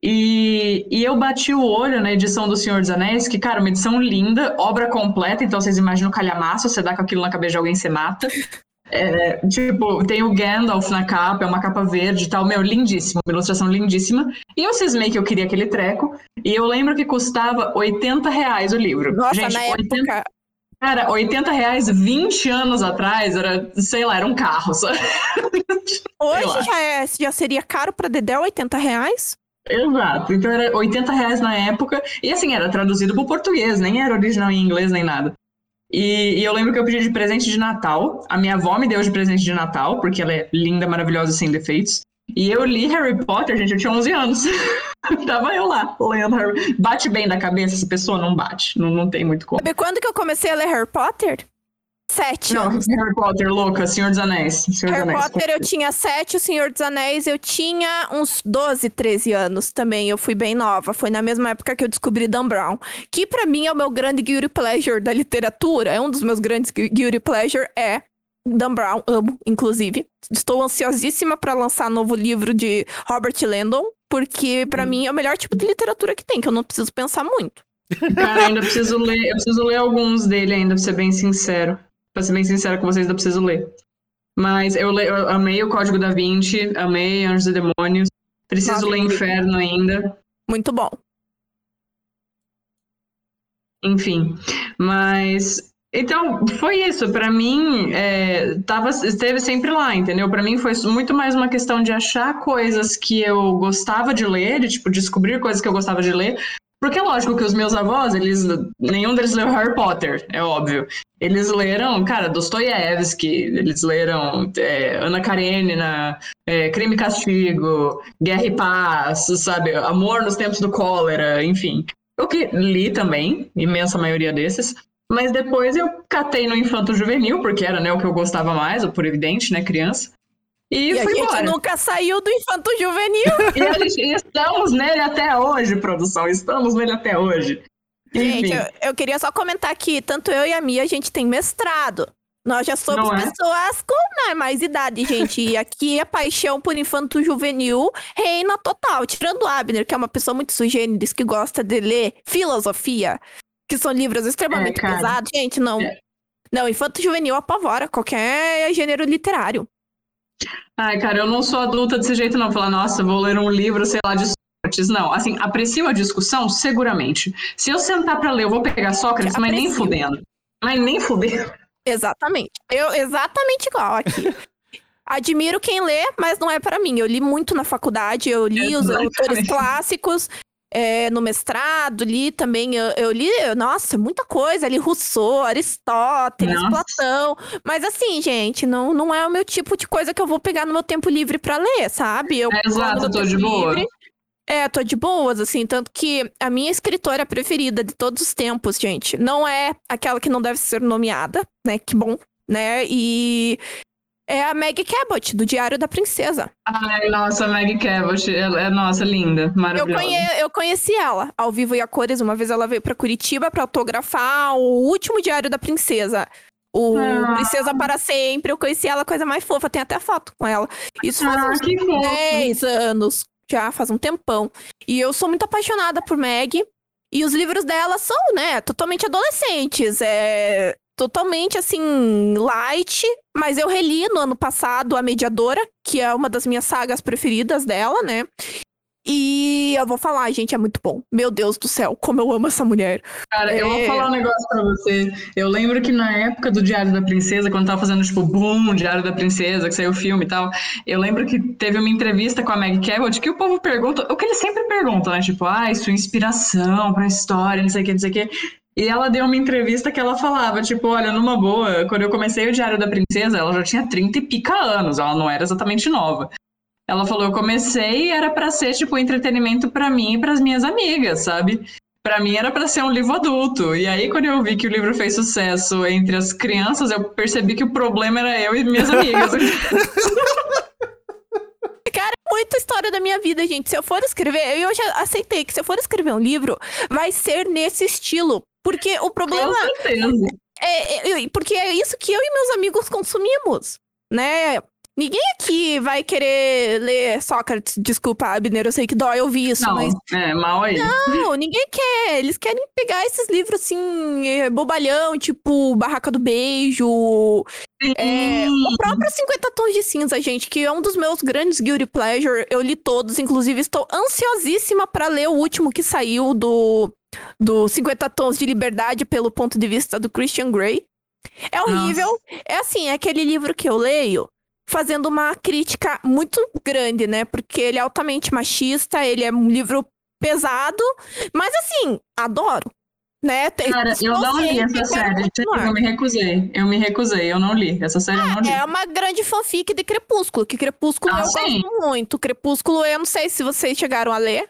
E, e eu bati o olho na edição do Senhor dos Anéis, que, cara, uma edição linda, obra completa, então vocês imaginam o calhamaço, você dá com aquilo na cabeça de alguém, você mata. É, tipo, tem o Gandalf na capa, é uma capa verde e tal, meu, lindíssimo, uma ilustração lindíssima. E eu cismei que eu queria aquele treco, e eu lembro que custava 80 reais o livro. Nossa, Gente, na 80, época. Cara, 80 reais 20 anos atrás era, sei lá, era um carro, lá. Hoje já, é, já seria caro pra Dedé 80 reais? Exato. Então era 80 reais na época. E assim, era traduzido pro português, nem era original em inglês nem nada. E, e eu lembro que eu pedi de presente de Natal. A minha avó me deu de presente de Natal, porque ela é linda, maravilhosa, sem defeitos. E eu li Harry Potter, gente, eu tinha 11 anos. Tava eu lá, lendo Harry. Bate bem da cabeça essa pessoa? Não bate. Não, não tem muito como. Sabe quando que eu comecei a ler Harry Potter? Sete Não, anos. Harry Potter, louca, Senhor dos Anéis. Senhor Harry dos Anéis. Potter eu tinha sete, o Senhor dos Anéis eu tinha uns 12, 13 anos também. Eu fui bem nova. Foi na mesma época que eu descobri Dan Brown. Que pra mim é o meu grande guilty pleasure da literatura. É um dos meus grandes gu- guilty pleasure é Dan Brown. Amo, inclusive. Estou ansiosíssima pra lançar novo livro de Robert Landon. Porque pra Hum. mim é o melhor tipo de literatura que tem, que eu não preciso pensar muito. Cara, ainda preciso ler, eu preciso ler alguns dele ainda, pra ser bem sincero. Pra ser bem sincero com vocês, ainda preciso ler. Mas eu, le- eu amei o Código da Vinci, amei Anjos e Demônios. Preciso Nossa, ler. Inferno ainda. Muito bom. Enfim, mas então foi isso. Pra mim, é, tava, esteve sempre lá, entendeu? Pra mim foi muito mais uma questão de achar coisas que eu gostava de ler, de tipo descobrir coisas que eu gostava de ler. Porque é lógico que os meus avós, eles nenhum deles leu Harry Potter, é óbvio. Eles leram, cara, Dostoiévski, eles leram é, Ana Karenina, é, Crime e Castigo, Guerra e Paz, sabe? Amor nos Tempos do Cólera, enfim. Eu que li também, imensa maioria desses. Mas depois eu catei no Infanto Juvenil, porque era né, o que eu gostava mais, o por evidente, né, criança. E, E, a gente embora. nunca saiu do infanto juvenil. E e estamos nele até hoje, produção. Estamos nele até hoje. Gente, eu, eu queria só comentar que tanto eu e a Mia, a gente tem mestrado. Nós já somos é? pessoas com né, mais idade, gente. E aqui a paixão por infanto juvenil reina total. Tirando o Abner, que é uma pessoa muito sugêneres, que gosta de ler filosofia, que são livros extremamente É, pesados. Gente, não. É. Não, infanto juvenil apavora qualquer gênero literário. Ai, cara, eu não sou adulta desse jeito, não. Falar, nossa, vou ler um livro, sei lá, de Sócrates. Não, assim, aprecio a discussão, seguramente. Se eu sentar pra ler, eu vou pegar Sócrates, mas nem fudendo. Mas nem fudendo. Exatamente. Eu exatamente igual aqui. Admiro quem lê, mas não é pra mim. Eu li muito na faculdade, eu li os Exatamente. autores clássicos é, no mestrado, li também, eu, eu li, nossa, muita coisa, li Rousseau, Aristóteles, Nossa. Platão. Mas assim, gente, não, não é o meu tipo de coisa que eu vou pegar no meu tempo livre pra ler, sabe? Eu É, exato, tô de boa. é, tô de boas, assim, tanto que a minha escritora preferida de todos os tempos, gente, não é aquela que não deve ser nomeada, né? Que bom, né? E é a Maggie Cabot, do Diário da Princesa. Ai, nossa, Maggie Cabot, ela é, nossa, linda, Eu, maravilhosa. conhe- eu conheci ela ao vivo e a cores. Uma vez ela veio pra Curitiba pra autografar o último Diário da Princesa. O Ah. Princesa para Sempre. Eu conheci ela, coisa mais fofa. Tem até foto com ela. Isso faz Ah, uns que fofo. 10 anos, já faz um tempão. E eu sou muito apaixonada por Meg. E os livros dela são, né, totalmente adolescentes. É totalmente assim, light. Mas eu reli no ano passado A Mediadora, que é uma das minhas sagas preferidas dela, né? E eu vou falar, gente, é muito bom. Meu Deus do céu, como eu amo essa mulher. Cara, eu vou É. falar um negócio pra você. Eu lembro que na época do Diário da Princesa, quando tava fazendo, tipo, boom, Diário da Princesa, que saiu o filme e tal, eu lembro que teve uma entrevista com a Meg Cabot que o povo pergunta, o que eles sempre perguntam, né? Tipo, ai, sua inspiração pra história, não sei o que, não sei o que. E ela deu uma entrevista que ela falava, tipo, olha, numa boa, quando eu comecei o Diário da Princesa, ela já tinha 30 e pica anos, ela não era exatamente nova. Ela falou, eu comecei e era pra ser, tipo, entretenimento pra mim e pras minhas amigas, sabe? Pra mim era pra ser um livro adulto. E aí, quando eu vi que o livro fez sucesso entre as crianças, eu percebi que o problema era eu e minhas amigas. Cara, é muita história da minha vida, gente. Se eu for escrever, eu já aceitei que se eu for escrever um livro, vai ser nesse estilo. Porque o problema é, é- é- porque é isso que eu e meus amigos consumimos, né? Ninguém aqui vai querer ler Sócrates. Desculpa, Abner, eu sei que dói ouvir isso, Não, mas. é mal aí. Não, ninguém quer. Eles querem pegar esses livros assim, eh, bobalhão, tipo Barraca do Beijo. É, o próprio 50 Tons de Cinza, gente, que é um dos meus grandes guilty pleasure. Eu li todos, inclusive estou ansiosíssima para ler o último que saiu do, do 50 Tons de Liberdade pelo ponto de vista do Christian Grey. É horrível. É assim, é aquele livro que eu leio fazendo uma crítica muito grande, né? Porque ele é altamente machista, ele é um livro pesado, mas assim, adoro. Né? Tem- Cara, eu não li essa série. continuar. Eu me recusei. Eu me recusei, eu não li. Essa série eu não li. É uma grande fanfic de Crepúsculo, que Crepúsculo Ah, eu sim. gosto muito. Crepúsculo, eu não sei se vocês chegaram a ler.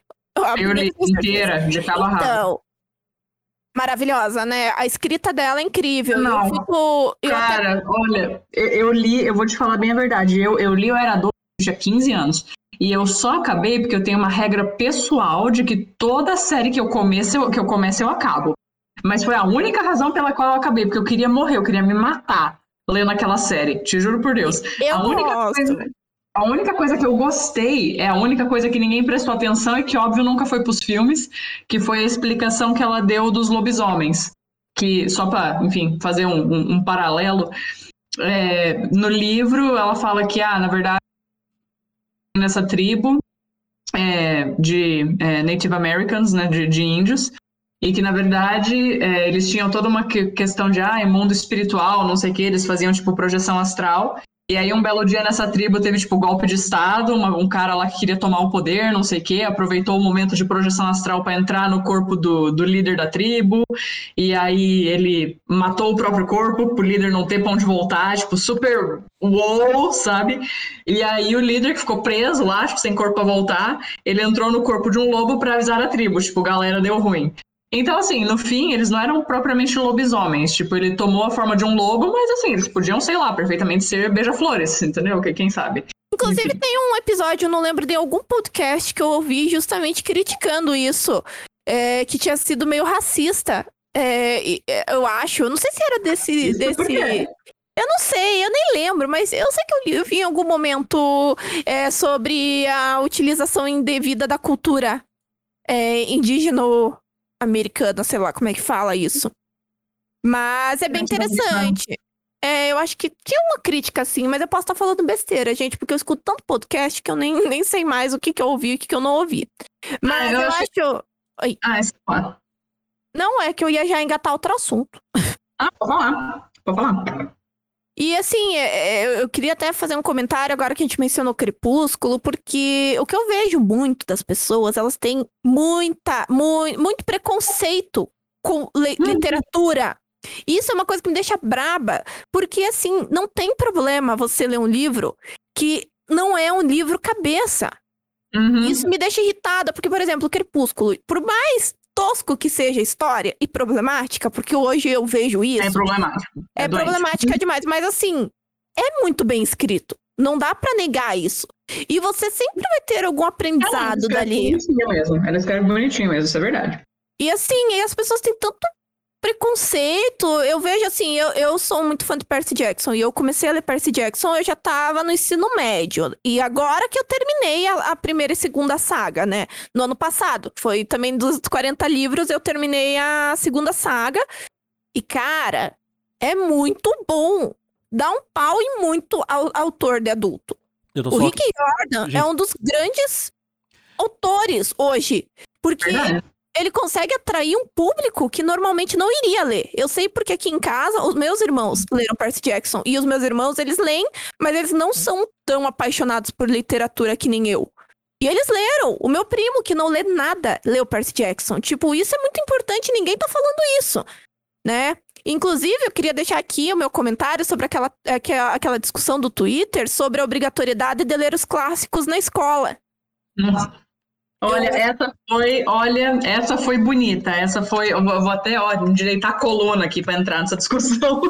Eu li inteira, de cabo a rabo. Então, maravilhosa, né? A escrita dela é incrível. Não. Eu fico. Eu até- Cara, olha, eu, eu li, eu vou te falar bem a verdade. Eu, eu li, eu era adulto, tinha 15 anos. E eu só acabei porque eu tenho uma regra pessoal de que toda série que eu começo, eu, que eu começo, eu acabo. Mas foi a única razão pela qual eu acabei, porque eu queria morrer, eu queria me matar lendo aquela série. Te juro por Deus. eu a única gosto. coisa- A única coisa que eu gostei é a única coisa que ninguém prestou atenção e que, óbvio, nunca foi pros filmes, que foi a explicação que ela deu dos lobisomens. Que, só pra, enfim, fazer um, um- um paralelo, é, no livro ela fala que, ah, na verdade, nessa tribo é, de é, Native Americans, né, de, de índios, e que, na verdade, é, eles tinham toda uma que- questão de, ah, é mundo espiritual, não sei o que, eles faziam, tipo, projeção astral, e aí, um belo dia nessa tribo teve, tipo, golpe de Estado, uma- um cara lá que queria tomar o poder, não sei o quê, aproveitou o momento de projeção astral para entrar no corpo do, do líder da tribo, e aí ele matou o próprio corpo pro líder não ter pra onde voltar, tipo, super wow, sabe? E aí o líder que ficou preso lá, tipo, sem corpo pra voltar, ele entrou no corpo de um lobo pra avisar a tribo, tipo, galera, deu ruim. Então, assim, no fim, eles não eram propriamente lobisomens. Tipo, ele tomou a forma de um lobo, mas assim, eles podiam, sei lá, perfeitamente ser beija-flores, entendeu? Que- Quem sabe? Inclusive, Enfim. tem um episódio, não lembro de algum podcast que eu ouvi justamente criticando isso. é, que tinha sido meio racista. É, é, eu acho. Eu não sei se era desse. Isso desse... Eu não sei, eu nem lembro, mas eu sei que eu, li- eu vi em algum momento é, sobre a utilização indevida da cultura é, indígena-americana, sei lá como é que fala isso. Mas é bem interessante. É, eu acho que tinha uma crítica assim, mas eu posso estar falando besteira, gente, porque eu escuto tanto podcast que eu nem, nem sei mais o que, que eu ouvi e o que, que eu não ouvi. Mas eu eu achei- acho. Ah, esse lá. Não é que eu ia já engatar outro assunto. Ah, pode falar. Pode falar. E assim, é, é, eu queria até fazer um comentário agora que a gente mencionou Crepúsculo, porque o que eu vejo muito das pessoas, elas têm muita, muito, muito preconceito com Uhum. literatura. Isso é uma coisa que me deixa braba, porque assim, não tem problema você ler um livro que não é um livro cabeça. Uhum. Isso me deixa irritada, porque, por exemplo, Crepúsculo, por mais tosco que seja a história e problemática, porque hoje eu vejo isso. É problemático. É, doente. problemática demais, mas assim, é muito bem escrito. Não dá pra negar isso. E você sempre vai ter algum Ela aprendizado escreve dali. Ela escreve bonitinho mesmo, isso é verdade. E assim, aí as pessoas têm tanto preconceito. Eu vejo assim, eu, eu sou muito fã de Percy Jackson. E eu comecei a ler Percy Jackson, eu já tava no ensino médio. E agora que eu terminei a, a primeira e segunda saga, né? No ano passado. Foi também dos 40 livros, eu terminei a segunda saga. E, cara, é muito bom. Dá um pau em muito au- autor de adulto. Eu tô O só... Rick Jordan Gente. é um dos grandes autores hoje. Porque Verdade. Ele consegue atrair um público que normalmente não iria ler. Eu sei porque aqui em casa, os meus irmãos leram Percy Jackson. E os meus irmãos, eles leem, mas eles não são tão apaixonados por literatura que nem eu. E eles leram. O meu primo, que não lê nada, leu Percy Jackson. Tipo, isso é muito importante, ninguém tá falando isso, né? Inclusive, eu queria deixar aqui o meu comentário sobre aquela, aquela, discussão do Twitter sobre a obrigatoriedade de ler os clássicos na escola. Nossa. Olha, essa foi, olha, essa foi bonita. Essa foi, eu vou até ó, endireitar a coluna aqui para entrar nessa discussão.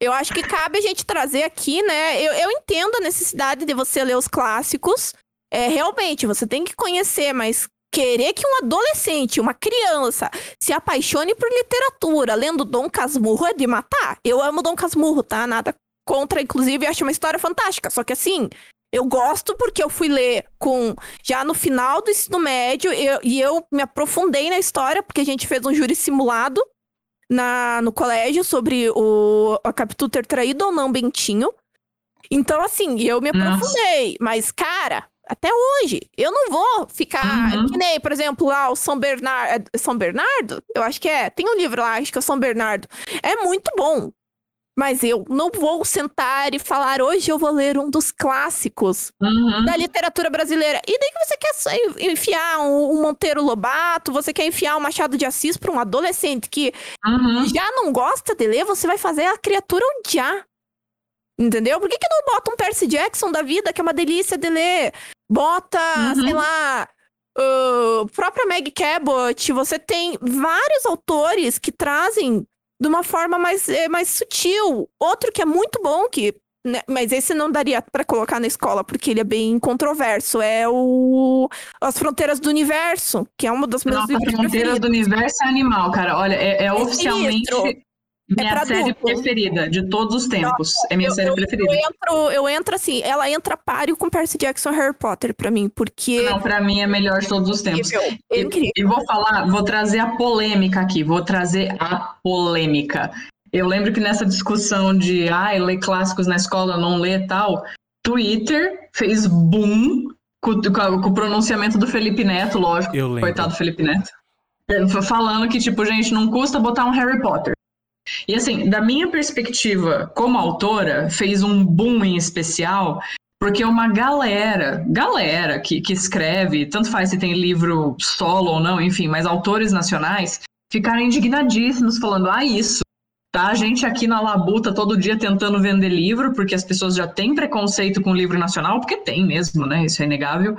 Eu acho que cabe a gente trazer aqui, né? Eu, eu entendo a necessidade de você ler os clássicos. É, realmente, você tem que conhecer, mas querer que um adolescente, uma criança, se apaixone por literatura lendo Dom Casmurro é de matar. Eu amo Dom Casmurro, tá? Nada contra, inclusive, acho uma história fantástica. Só que assim, eu gosto porque eu fui ler com já no final do ensino médio eu, e eu me aprofundei na história, porque a gente fez um júri simulado na, no colégio sobre o, a Capitu ter traído ou não Bentinho. Então, assim, eu me aprofundei. Nossa. Mas, cara, até hoje, eu não vou ficar. Uhum. Que nem, por exemplo, lá o São Bernardo. É São Bernardo? Eu acho que é. Tem um livro lá, acho que é o São Bernardo. É muito bom. Mas eu não vou sentar e falar, hoje eu vou ler um dos clássicos uhum. da literatura brasileira. E daí que você quer enfiar um, um Monteiro Lobato, você quer enfiar um Machado de Assis para um adolescente que uhum. já não gosta de ler, você vai fazer a criatura odiar. Entendeu? Por que, que não bota um Percy Jackson da vida, que é uma delícia de ler? Bota, uhum. sei lá, uh, própria Meg Cabot. Você tem vários autores que trazem de uma forma mais, é, mais sutil. Outro que é muito bom, que né, mas esse não daria para colocar na escola, porque ele é bem controverso. É o As Fronteiras do Universo, que é uma das minhas Nossa, As Fronteiras do Universo é animal, cara. Olha, é, é oficialmente. É minha é série preferida de todos os tempos. Nossa, é minha eu, série eu, preferida. Eu entro, eu entro assim, ela entra páreo com Percy Jackson e Harry Potter pra mim, porque. Não, pra mim é melhor de todos os tempos. É incrível. E, e vou falar, vou trazer a polêmica aqui, vou trazer a polêmica. Eu lembro que nessa discussão de ah, ler clássicos na escola, não ler tal, Twitter fez boom com, com, com o pronunciamento do Felipe Neto, lógico. Coitado do Felipe Neto. Falando que, tipo, gente, não custa botar um Harry Potter. E assim, da minha perspectiva como autora, fez um boom em especial, porque uma galera, galera que, que escreve, tanto faz se tem livro solo ou não, enfim, mas autores nacionais, ficaram indignadíssimos falando, ah, isso, tá? A gente aqui na Labuta todo dia tentando vender livro, porque as pessoas já têm preconceito com livro nacional, porque tem mesmo, né? Isso é inegável.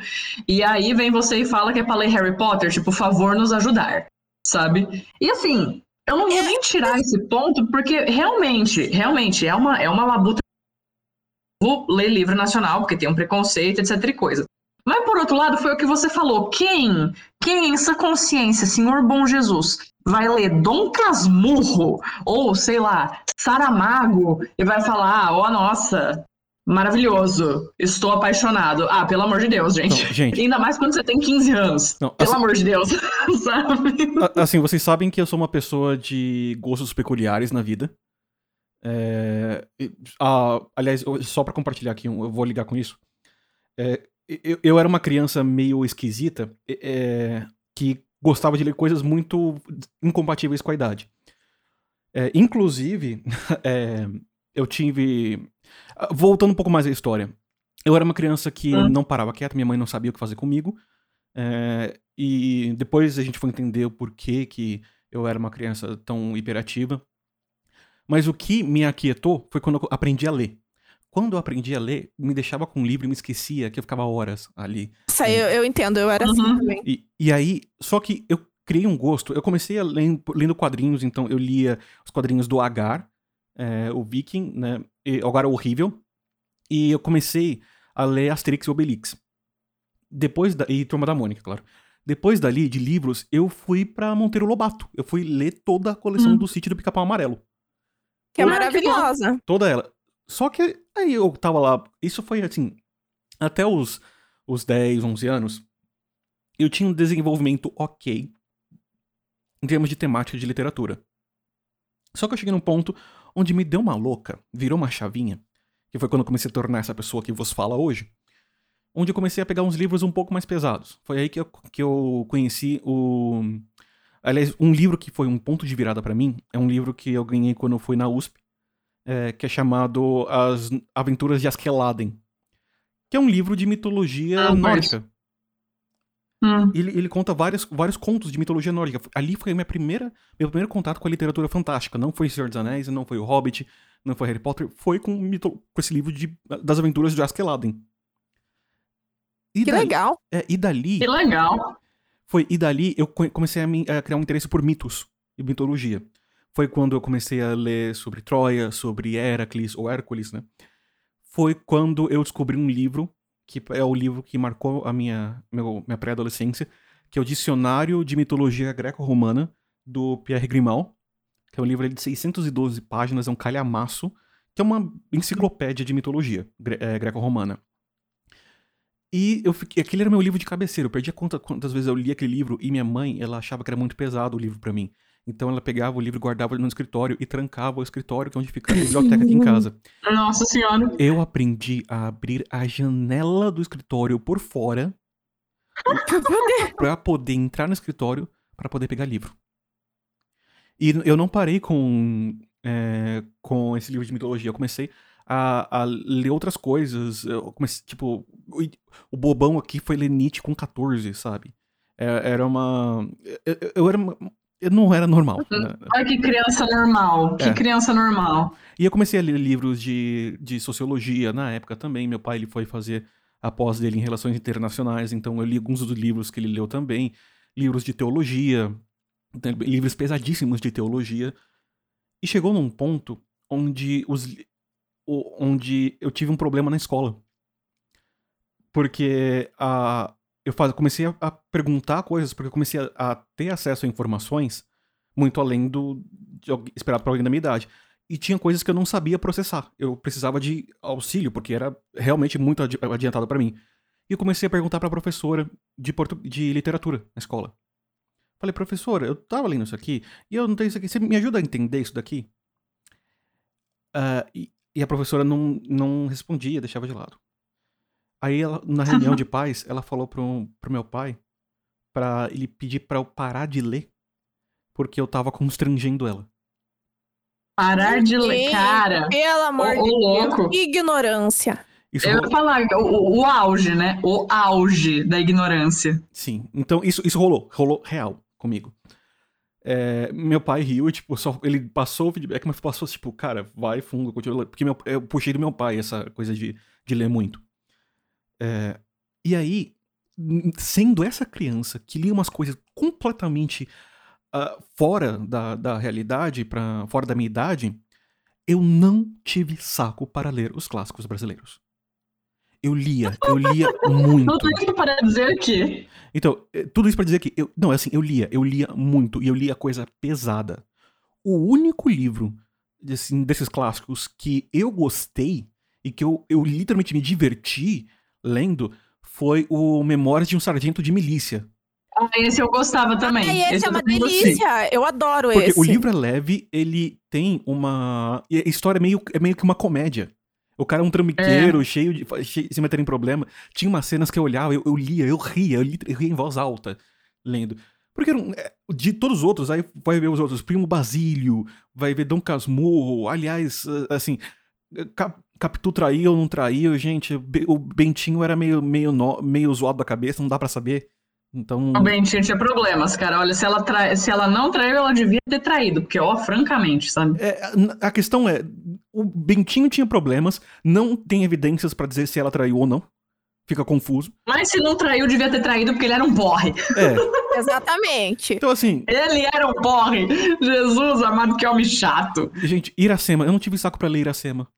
E aí vem você e fala que é pra ler Harry Potter, tipo, favor, nos ajudar, sabe? E assim, eu não vou nem tirar esse ponto, porque realmente, realmente, é uma, é uma labuta. Vou ler livro nacional, porque tem um preconceito, etc e coisa. Mas, por outro lado, foi o que você falou. Quem, quem essa consciência, Senhor Bom Jesus, vai ler Dom Casmurro, ou, sei lá, Saramago, e vai falar, ó, oh, nossa, Maravilhoso. Estou apaixonado. Ah, pelo amor de Deus, gente. Não, gente. Ainda mais quando você tem 15 anos. Não, pelo assim, amor de Deus, sabe? Assim, vocês sabem que eu sou uma pessoa de gostos peculiares na vida. É, ah, aliás, só para compartilhar aqui, eu vou ligar com isso. É, eu, eu, era uma criança meio esquisita é, que gostava de ler coisas muito incompatíveis com a idade. É, inclusive, é, eu tive voltando um pouco mais à história. Eu era uma criança que hum. não parava quieta, minha mãe não sabia o que fazer comigo. É, e depois a gente foi entender o porquê que eu era uma criança tão hiperativa. Mas o que me aquietou foi quando eu aprendi a ler. Quando eu aprendi a ler, me deixava com um livro e me esquecia que eu ficava horas ali. Isso aí eu, eu entendo, eu era assim uhum. assim também. E, e aí, só que eu criei um gosto. Eu comecei a ler, lendo quadrinhos, então eu lia os quadrinhos do Agar, é, o Viking, né? Agora horrível. E eu comecei a ler Asterix e Obelix. Depois da. E Turma da Mônica, claro. Depois dali, de livros, eu fui pra Monteiro Lobato. Eu fui ler toda a coleção hum. do sítio do Pica-Pau Amarelo. Que é maravilhosa. Toda ela. Só que aí eu tava lá. Isso foi assim. Até os, os 10, 11 anos. Eu tinha um desenvolvimento ok. Em termos de temática de literatura. Só que eu cheguei num ponto onde me deu uma louca, virou uma chavinha, que foi quando eu comecei a tornar essa pessoa que vos fala hoje, onde eu comecei a pegar uns livros um pouco mais pesados. Foi aí que eu, que eu conheci o. Aliás, um livro que foi um ponto de virada para mim é um livro que eu ganhei quando eu fui na USP, é, que é chamado As Aventuras de Askeladen, que é um livro de mitologia ah, nórdica. Hum. Ele, ele conta vários, vários contos de mitologia nórdica. Ali foi minha primeira, meu primeiro contato com a literatura fantástica. Não foi Senhor dos Anéis, não foi o Hobbit, não foi Harry Potter, foi com, com esse livro de, das aventuras de Askeladen. E que dali, legal! É, e dali. Que legal! Foi, e dali eu comecei a, me, a criar um interesse por mitos e mitologia. Foi quando eu comecei a ler sobre Troia, sobre Heracles, ou Hércules, né? Foi quando eu descobri um livro que é o livro que marcou a minha, minha pré-adolescência, que é o Dicionário de Mitologia Greco-Romana, do Pierre Grimal, que é um livro de 612 páginas, é um calhamaço, que é uma enciclopédia de mitologia gre é, greco-romana. E eu fiquei, aquele era meu livro de cabeceira. Eu perdi a conta quantas vezes eu li aquele livro e minha mãe, ela achava que era muito pesado o livro para mim. Então ela pegava o livro, guardava no escritório e trancava o escritório, que é onde fica a biblioteca aqui em casa. Nossa senhora. Eu aprendi a abrir a janela do escritório por fora para poder entrar no escritório para poder pegar livro. E eu não parei com, é, com esse livro de mitologia. Eu comecei a, a ler outras coisas. Eu comecei, tipo, o, o bobão aqui foi ler Nietzsche com 14, sabe? É, era uma. Eu, eu era uma, não era normal. Uhum. Né? Olha que criança normal, que é. criança normal. E eu comecei a ler livros de, de sociologia na época também. Meu pai ele foi fazer a pós dele em relações internacionais, então eu li alguns dos livros que ele leu também. Livros de teologia, né, livros pesadíssimos de teologia. E chegou num ponto onde, os, onde eu tive um problema na escola. Porque a, eu faz, comecei a, a, perguntar coisas, porque eu comecei a, a, ter acesso a informações muito além do esperado para alguém da minha idade. E tinha coisas que eu não sabia processar. Eu precisava de auxílio, porque era realmente muito adiantado para mim. E eu comecei a perguntar para a professora de, de literatura na escola. Falei, professora, eu tava lendo isso aqui e eu não tenho isso aqui. Você me ajuda a entender isso daqui? Uh, e, e, a professora não, não respondia, deixava de lado. Aí, ela, na reunião de pais, ela falou pro, pro meu pai para ele pedir para eu parar de ler, porque eu tava constrangendo ela. Parar de ler, cara. Pelo amor de Deus, ignorância. Isso eu ia falar, o, o, auge, né? O auge da ignorância. Sim, então isso, isso rolou, rolou real comigo. É, meu pai riu e, tipo, só, ele passou o feedback, mas passou, tipo, cara, vai fundo, continua. Porque meu, eu puxei do meu pai essa coisa de, de ler muito. É, e aí, sendo essa criança que lia umas coisas completamente uh, fora da, da realidade, pra, fora da minha idade, eu não tive saco para ler os clássicos brasileiros. Eu lia, eu lia muito. Tudo isso para dizer que. Então, eh, tudo isso para dizer que. Eu, não, assim, eu lia, eu lia muito e eu lia coisa pesada. O único livro assim, desses clássicos que eu gostei e que eu, eu literalmente me diverti lendo foi o Memórias de um Sargento de Milícia. Ah, esse eu gostava também. Ah, esse, esse é uma delícia. Eu adoro Porque esse. O livro é leve, ele tem uma. A história é meio, é meio que uma comédia. O cara é um trambiqueiro, é. cheio de. Cheio, se meter em problema. Tinha umas cenas que eu olhava, eu, eu lia, eu ria, eu, lia, eu ria em voz alta, lendo. Porque é, de todos os outros, aí vai ver os outros. Primo Basílio, vai ver Dom Casmurro. Aliás, assim. Cap, Capitu traiu ou não traiu, gente. O Bentinho era meio, meio, no, meio zoado da cabeça, não dá para saber. Então... O Bentinho tinha problemas, cara. Olha, se ela, tra... se ela não traiu, ela devia ter traído, porque, ó, francamente, sabe? É, a questão é: o Bentinho tinha problemas, não tem evidências para dizer se ela traiu ou não. Fica confuso. Mas se não traiu, devia ter traído porque ele era um porre. É. Exatamente. Então, assim. Ele era um porre. Jesus amado, que homem chato. Gente, Iracema, eu não tive saco para ler Iracema.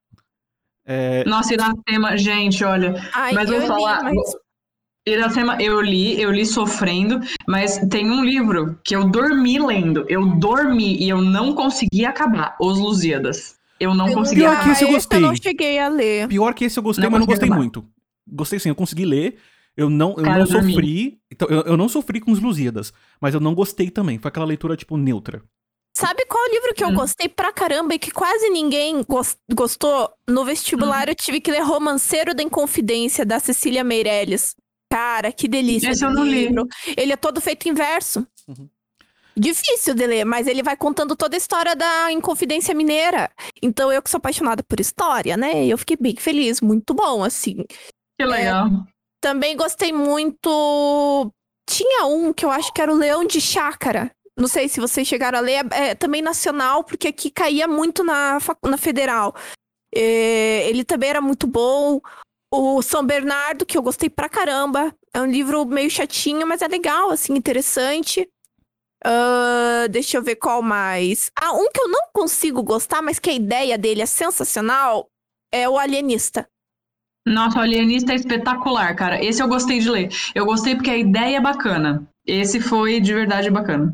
É... Nossa, Iracema, gente, olha. Ai, mas eu vou falar. Li, mas... Iracema, eu li, eu li sofrendo, mas tem um livro que eu dormi lendo. Eu dormi e eu não consegui acabar. Os Lusíadas. Eu não eu consegui Pior que esse eu gostei. Eu não cheguei a ler. Pior que esse eu gostei, não mas não gostei acabar. muito. Gostei sim, eu consegui ler. Eu não, eu Cara, não eu sofri. Então, eu, eu, não sofri com os Lusíadas, mas eu não gostei também. Foi aquela leitura, tipo, neutra. Sabe qual livro que eu hum. gostei pra caramba e que quase ninguém gostou? No vestibular hum. eu tive que ler Romanceiro da Inconfidência, da Cecília Meirelles. Cara, que delícia Esse eu não livro. Li. Ele é todo feito em verso. Uhum. Difícil de ler, mas ele vai contando toda a história da Inconfidência Mineira. Então eu que sou apaixonada por história, né? Eu fiquei bem feliz, muito bom, assim. Que legal. É, também gostei muito. Tinha um que eu acho que era o Leão de Chácara. Não sei se vocês chegaram a ler, é, é também nacional, porque aqui caía muito na, na federal. É, ele também era muito bom. O São Bernardo, que eu gostei pra caramba. É um livro meio chatinho, mas é legal, assim, interessante. Uh, deixa eu ver qual mais. Ah, um que eu não consigo gostar, mas que a ideia dele é sensacional, é o Alienista. Nossa, o Alienista é espetacular, cara. Esse eu gostei de ler. Eu gostei porque a ideia é bacana. Esse foi de verdade bacana.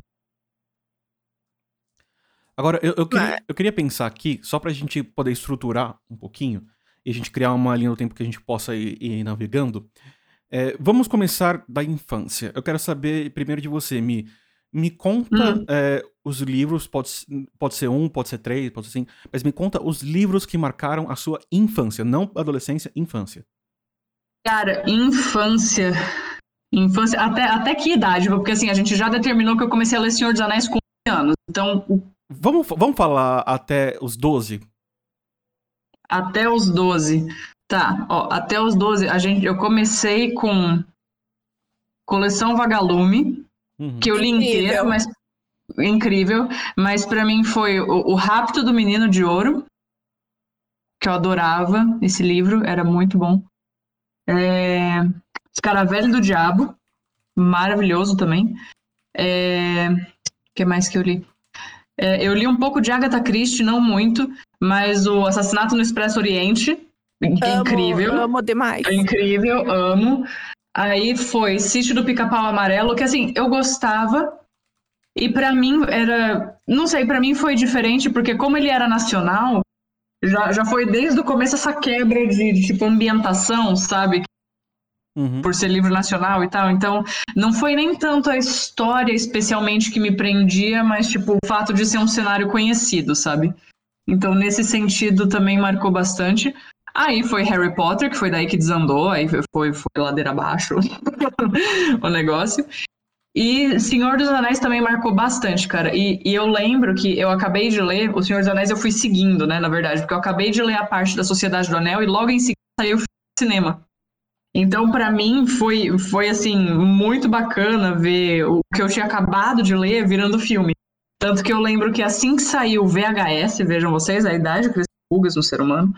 Agora, eu, eu, queria, eu queria pensar aqui, só pra gente poder estruturar um pouquinho, e a gente criar uma linha do tempo que a gente possa ir, ir navegando. É, vamos começar da infância. Eu quero saber primeiro de você, Mi. Me conta Hum. é, os livros, pode, pode ser um, pode ser três, pode ser cinco, mas me conta os livros que marcaram a sua infância, não adolescência, infância. Cara, infância. Infância. Até, até que idade? Porque assim, a gente já determinou que eu comecei a ler Senhor dos Anéis com 11 anos. Então, o- Vamos, vamos falar até os 12? até os 12. Tá, ó, até os 12, a gente, eu comecei com Coleção Vagalume, Uhum. que eu li Incrível. inteira, mas incrível, mas pra mim foi o, o Rapto do Menino de Ouro, que eu adorava esse livro, era muito bom. É... Escaravelho do Diabo, maravilhoso também. É... O que mais que eu li? É, eu li um pouco de Agatha Christie, não muito, mas o Assassinato no Expresso Oriente, in- Amo, incrível. Amo demais. É incrível, amo. Aí foi Sítio do Pica-Pau Amarelo, que assim, eu gostava. E pra mim era. Não sei, pra mim foi diferente, porque como ele era nacional, já, já foi desde o começo essa quebra de, de, tipo ambientação, sabe? Uhum. Por ser livro nacional e tal. Então, não foi nem tanto a história especialmente que me prendia, mas tipo o fato de ser um cenário conhecido, sabe? Então, nesse sentido, também marcou bastante. Aí foi Harry Potter, que foi daí que desandou, aí foi, foi, ladeira abaixo o negócio. E Senhor dos Anéis também marcou bastante, cara. E, e eu lembro que eu acabei de ler, O Senhor dos Anéis eu fui seguindo, né, na verdade, porque eu acabei de ler a parte da Sociedade do Anel e logo em seguida saiu o cinema. Então, pra mim, foi, foi assim, muito bacana ver o que eu tinha acabado de ler virando filme. Tanto que eu lembro que assim que saiu o VHS, vejam vocês, a idade que pulgas no ser humano,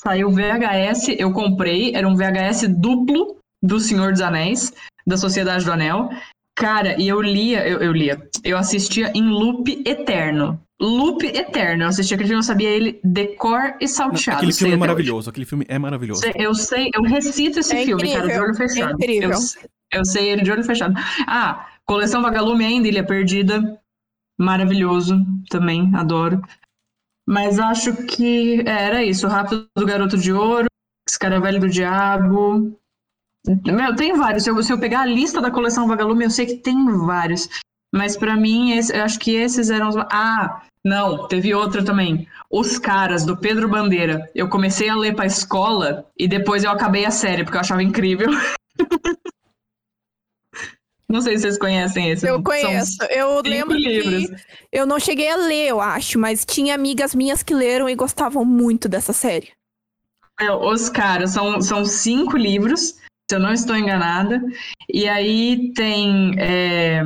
saiu o VHS, eu comprei, era um VHS duplo do Senhor dos Anéis, da Sociedade do Anel. Cara, e eu lia, eu, eu lia, eu assistia em loop eterno. Loop eterno. Eu assistia aquele filme, eu sabia ele de cor e salteado. Aquele sei filme é até hoje. maravilhoso, aquele filme é maravilhoso. Eu sei, eu recito esse É filme, cara, de incrível, olho é fechado. incrível. Eu, sei- eu sei ele de olho fechado. Ah, Coleção Vagalume ainda, Ilha Perdida. Maravilhoso também, adoro. Mas acho que é, era isso. O Rápido do Garoto de Ouro, Escaravelho do Diabo. Meu, tem vários. Se eu, se eu pegar a lista da coleção Vagalume, eu sei que tem vários. Mas pra mim, esse- eu acho que esses eram os. Ah, não, teve outra também. Os Caras, do Pedro Bandeira. Eu comecei a ler pra escola e depois eu acabei a série, porque eu achava incrível. Não sei se vocês conhecem esse. Eu conheço. Eu lembro livros. que eu não cheguei a ler, eu acho, mas tinha amigas minhas que leram e gostavam muito dessa série. É, Os Caras, são, são cinco livros, se eu não estou enganada. E aí tem é,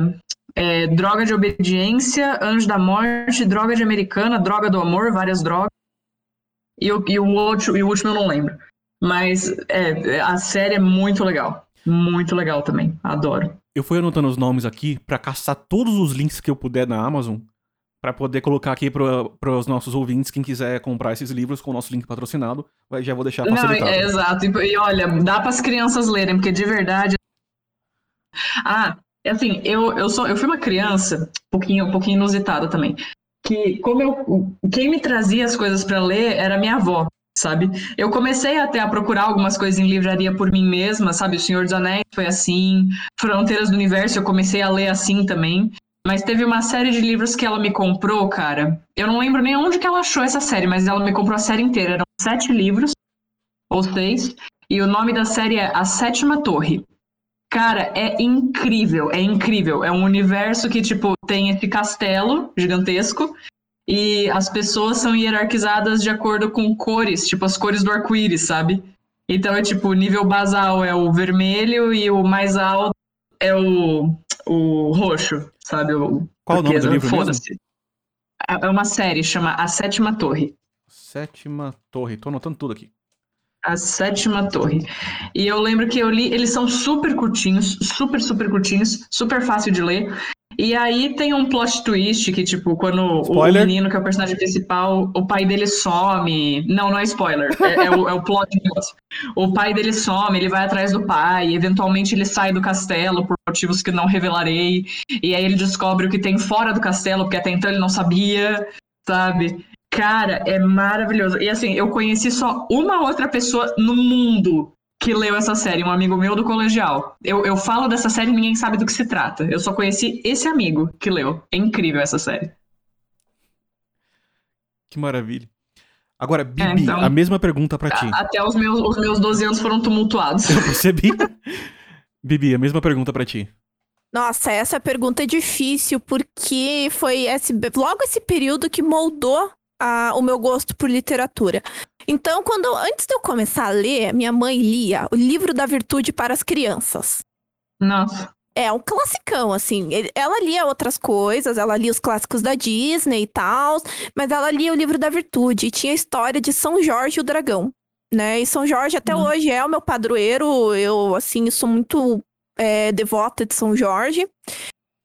é, Droga de Obediência, Anjo da Morte, Droga de Americana, Droga do Amor, várias drogas. E o, e o, outro, e o último eu não lembro. Mas é, a série é muito legal. Muito legal também. Adoro. Eu fui anotando os nomes aqui pra caçar todos os links que eu puder na Amazon pra poder colocar aqui para os nossos ouvintes, quem quiser comprar esses livros com o nosso link patrocinado, vai- já vou deixar Não, facilitado. é, exato. E, e olha, dá para as crianças lerem, porque de verdade. Ah, é assim, eu, eu, sou, eu fui uma criança, um pouquinho, um pouquinho inusitada também. Que como eu. Quem me trazia as coisas para ler era minha avó, sabe? Eu comecei até a procurar algumas coisas em livraria por mim mesma, sabe? O Senhor dos Anéis foi assim, Fronteiras do Universo eu comecei a ler assim também. Mas teve uma série de livros que ela me comprou, cara. Eu não lembro nem onde que ela achou essa série, mas ela me comprou a série inteira. Eram sete livros, ou seis, e o nome da série é A Sétima Torre. Cara, é incrível, é incrível. É um universo que, tipo, tem esse castelo gigantesco e as pessoas são hierarquizadas de acordo com cores, tipo as cores do arco-íris, sabe? Então é tipo, o nível basal é o vermelho e o mais alto é o, o roxo, sabe? O Qual o nome do livro? Foda-se. É uma série, chama A Sétima Torre. Sétima Torre, tô anotando tudo aqui. A Sétima Torre. E eu lembro que eu li, eles são super curtinhos, super, super curtinhos, super fácil de ler. E aí tem um plot twist que, tipo, quando Spoiler? o menino, que é o personagem principal, o pai dele some. Não, não é spoiler. É, é o, é o plot negócio. O pai dele some, ele vai atrás do pai, eventualmente ele sai do castelo por motivos que não revelarei. E aí ele descobre o que tem fora do castelo, porque até então ele não sabia, sabe? Cara, é maravilhoso. E assim, eu conheci só uma outra pessoa no mundo que leu essa série, um amigo meu do colegial. Eu, eu falo dessa série e ninguém sabe do que se trata. Eu só conheci esse amigo que leu. É incrível essa série. Que maravilha. Agora, Bibi, É, então- a mesma pergunta pra ti. Até os meus, os meus 12 anos foram tumultuados. Eu percebi. Bibi, a mesma pergunta pra ti. Nossa, essa pergunta é difícil porque foi esse, logo esse período que moldou a- o meu gosto por literatura. Então, quando antes de eu começar a ler, minha mãe lia o livro da virtude para as crianças. Nossa. É um classicão, assim. Ela lia outras coisas, ela lia os clássicos da Disney e tal, mas ela lia o livro da virtude e tinha a história de São Jorge e o Dragão, né? E São Jorge até Uhum. hoje é o meu padroeiro. Eu, assim, sou muito é, devota de São Jorge.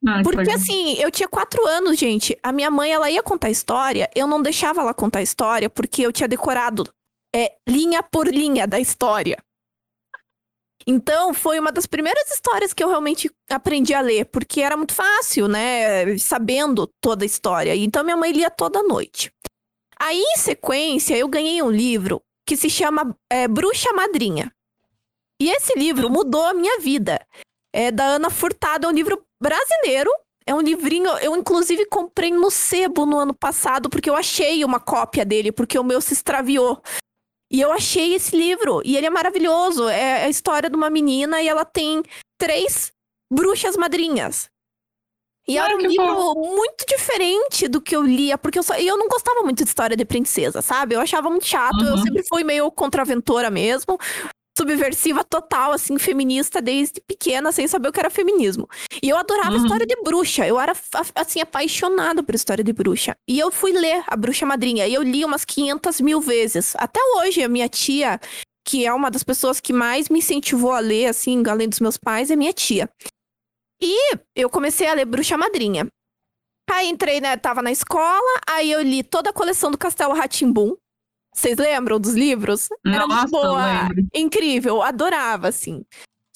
Ah, que Porque assim, eu tinha quatro anos, gente. A minha mãe, ela ia contar história, eu não deixava ela contar história, porque eu tinha decorado é, linha por linha da história. Então, foi uma das primeiras histórias que eu realmente aprendi a ler, porque era muito fácil, né? Sabendo toda a história. Então, minha mãe lia toda noite. Aí, em sequência, eu ganhei um livro que se chama é, Bruxa Madrinha. E esse livro mudou a minha vida. É da Ana Furtado, é um livro brasileiro. É um livrinho, eu inclusive comprei no sebo no ano passado, porque eu achei uma cópia dele, porque o meu se extraviou. E eu achei esse livro, e ele é maravilhoso. É a história de uma menina e ela tem três bruxas madrinhas. E Ah, era um livro muito diferente do que eu lia, porque eu, só, eu não gostava muito de história de princesa, sabe? Eu achava muito chato, eu Uhum. sempre fui meio contraventora mesmo subversiva total, assim, feminista desde pequena, sem saber o que era feminismo. E eu adorava Uhum. história de bruxa. Eu era, assim, apaixonada por história de bruxa. E eu fui ler A Bruxa Madrinha. E eu li umas 500 mil vezes. Até hoje, a minha tia, que é uma das pessoas que mais me incentivou a ler, assim, além dos meus pais, é minha tia. E eu comecei a ler Bruxa Madrinha. Aí entrei, né, tava na escola, aí eu li toda a coleção do Castelo Ratimbum. Vocês lembram dos livros? Era Nossa, muito boa, incrível, adorava, assim.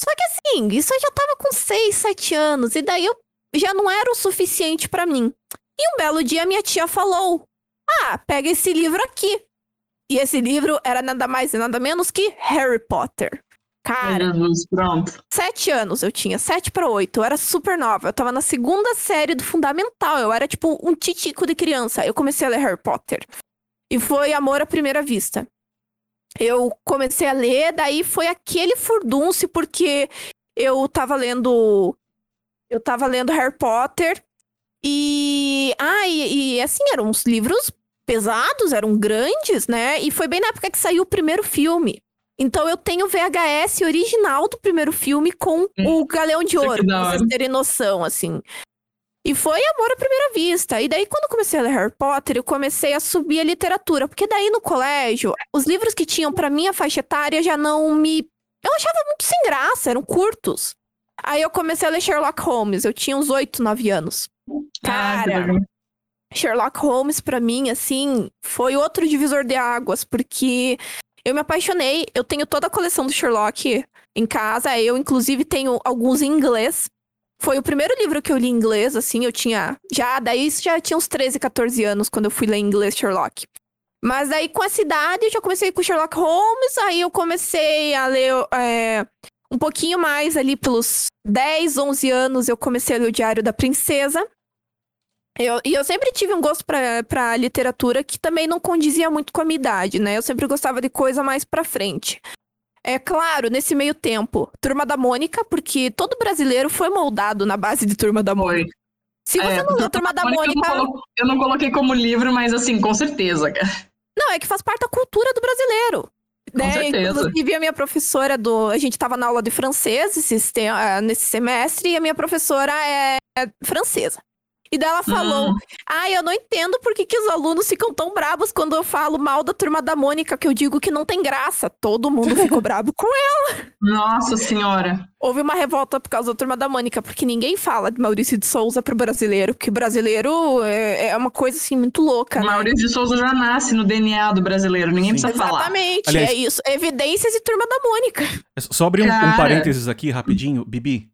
Só que assim, isso eu já tava com 6, 7 anos, e daí eu já não era o suficiente pra mim. E um belo dia minha tia falou: Ah, pega esse livro aqui. E esse livro era nada mais e nada menos que Harry Potter. Cara, Jesus, pronto. sete anos eu tinha, sete pra oito. Eu era super nova. Eu tava na segunda série do fundamental. Eu era tipo um titico de criança. Eu comecei a ler Harry Potter. E foi amor à primeira vista. Eu comecei a ler, daí foi aquele furdunce, porque eu tava lendo. Eu tava lendo Harry Potter. E. Ah, e, e assim, eram uns livros pesados, eram grandes, né? E foi bem na época que saiu o primeiro filme. Então eu tenho o VHS original do primeiro filme com o Galeão de Ouro, da pra vocês terem noção, assim. E foi amor à primeira vista. E daí, quando eu comecei a ler Harry Potter, eu comecei a subir a literatura. Porque daí, no colégio, os livros que tinham pra minha faixa etária já não me... Eu achava muito sem graça, eram curtos. Aí eu comecei a ler Sherlock Holmes. Eu tinha uns 8, 9 anos. Ah, Cara. Sherlock Holmes, pra mim, assim, foi outro divisor de águas, porque eu me apaixonei. Eu tenho toda a coleção do Sherlock em casa. Eu, inclusive, tenho alguns em inglês. Foi o primeiro livro que eu li em inglês, assim, eu tinha. Já, daí já tinha uns 13, 14 anos quando eu fui ler em inglês Sherlock. Mas aí, com essa idade, eu já comecei com Sherlock Holmes, aí eu comecei a ler é, um pouquinho mais ali pelos 10, 11 anos, eu comecei a ler o Diário da Princesa. Eu, e eu sempre tive um gosto pra literatura que também não condizia muito com a minha idade, né? Eu sempre gostava de coisa mais pra frente. É claro, nesse meio tempo, Turma da Mônica, porque todo brasileiro foi moldado na base de Turma da Mônica. Foi. Se você É, não leu Turma da Eu não, Mônica, colo- eu não coloquei como livro, mas assim, com certeza, cara. não, é que faz parte da cultura do brasileiro. Com né? certeza. Inclusive, a minha professora do. A gente tava na aula de francês esse, ah, nesse semestre, e a minha professora é francesa. E daí ela falou: Hum. Ah, eu não entendo por que, que os alunos ficam tão bravos quando eu falo mal da turma da Mônica, que eu digo que não tem graça. Todo mundo ficou bravo com ela. Nossa senhora. Houve uma revolta por causa da turma da Mônica, porque ninguém fala de Maurício de Souza pro brasileiro, porque brasileiro é, é uma coisa assim muito louca, né? Maurício de Souza já nasce no DNA do brasileiro, ninguém Sim. precisa falar. Exatamente, é isso. Evidências e turma da Mônica. É Só abrir um, um parênteses aqui, rapidinho. Bibi.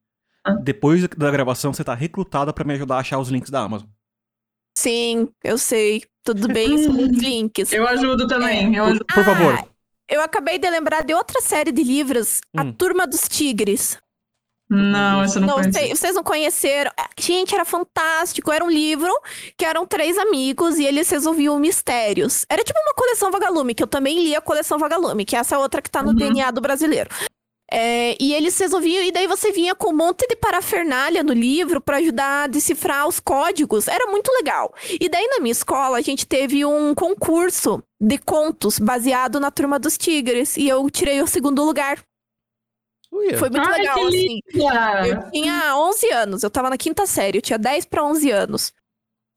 Depois da gravação você tá recrutada pra me ajudar a achar os links da Amazon. Sim, eu sei. Tudo bem, são muitos links. Eu ajudo também. Eu Por, ajudo. por favor. Ah, Eu acabei de lembrar de outra série de livros, A Hum. Turma dos Tigres. Não, essa eu não, Não, vocês não conheceram. Ah, Gente, era fantástico. Era um livro que eram três amigos e eles resolviam mistérios. Era tipo uma coleção Vagalume, que eu também li a coleção Vagalume, que é essa outra que tá no Uhum. DNA do brasileiro. É, e eles resolviam, e daí você vinha com um monte de parafernália no livro pra ajudar a decifrar os códigos. Era muito legal. E daí na minha escola a gente teve um concurso de contos baseado na Turma dos Tigres. E eu tirei o segundo lugar. Uia. Foi muito Ai, legal, que assim. Eu tinha 11 anos, eu tava na quinta série, eu tinha 10 pra 11 anos.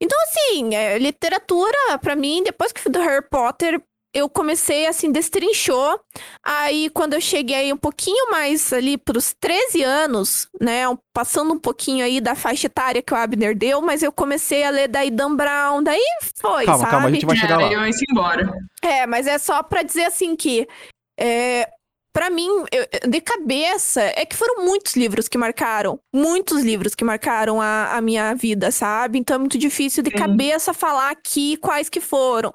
Então, assim, é, literatura, pra mim, depois que fui do Harry Potter, eu comecei, assim, destrinchou. Aí, quando eu cheguei um pouquinho mais ali pros 13 anos, né, passando um pouquinho aí da faixa etária que o Abner deu, mas eu comecei a ler daí Dan Brown, daí foi, Calma, sabe? calma, a gente vai chegar lá. eu ia embora. É, mas é só pra dizer assim que é, para mim, eu- de cabeça, é que foram muitos livros que marcaram, muitos livros que marcaram a, a minha vida, sabe? Então é muito difícil de Sim. cabeça falar aqui quais que foram.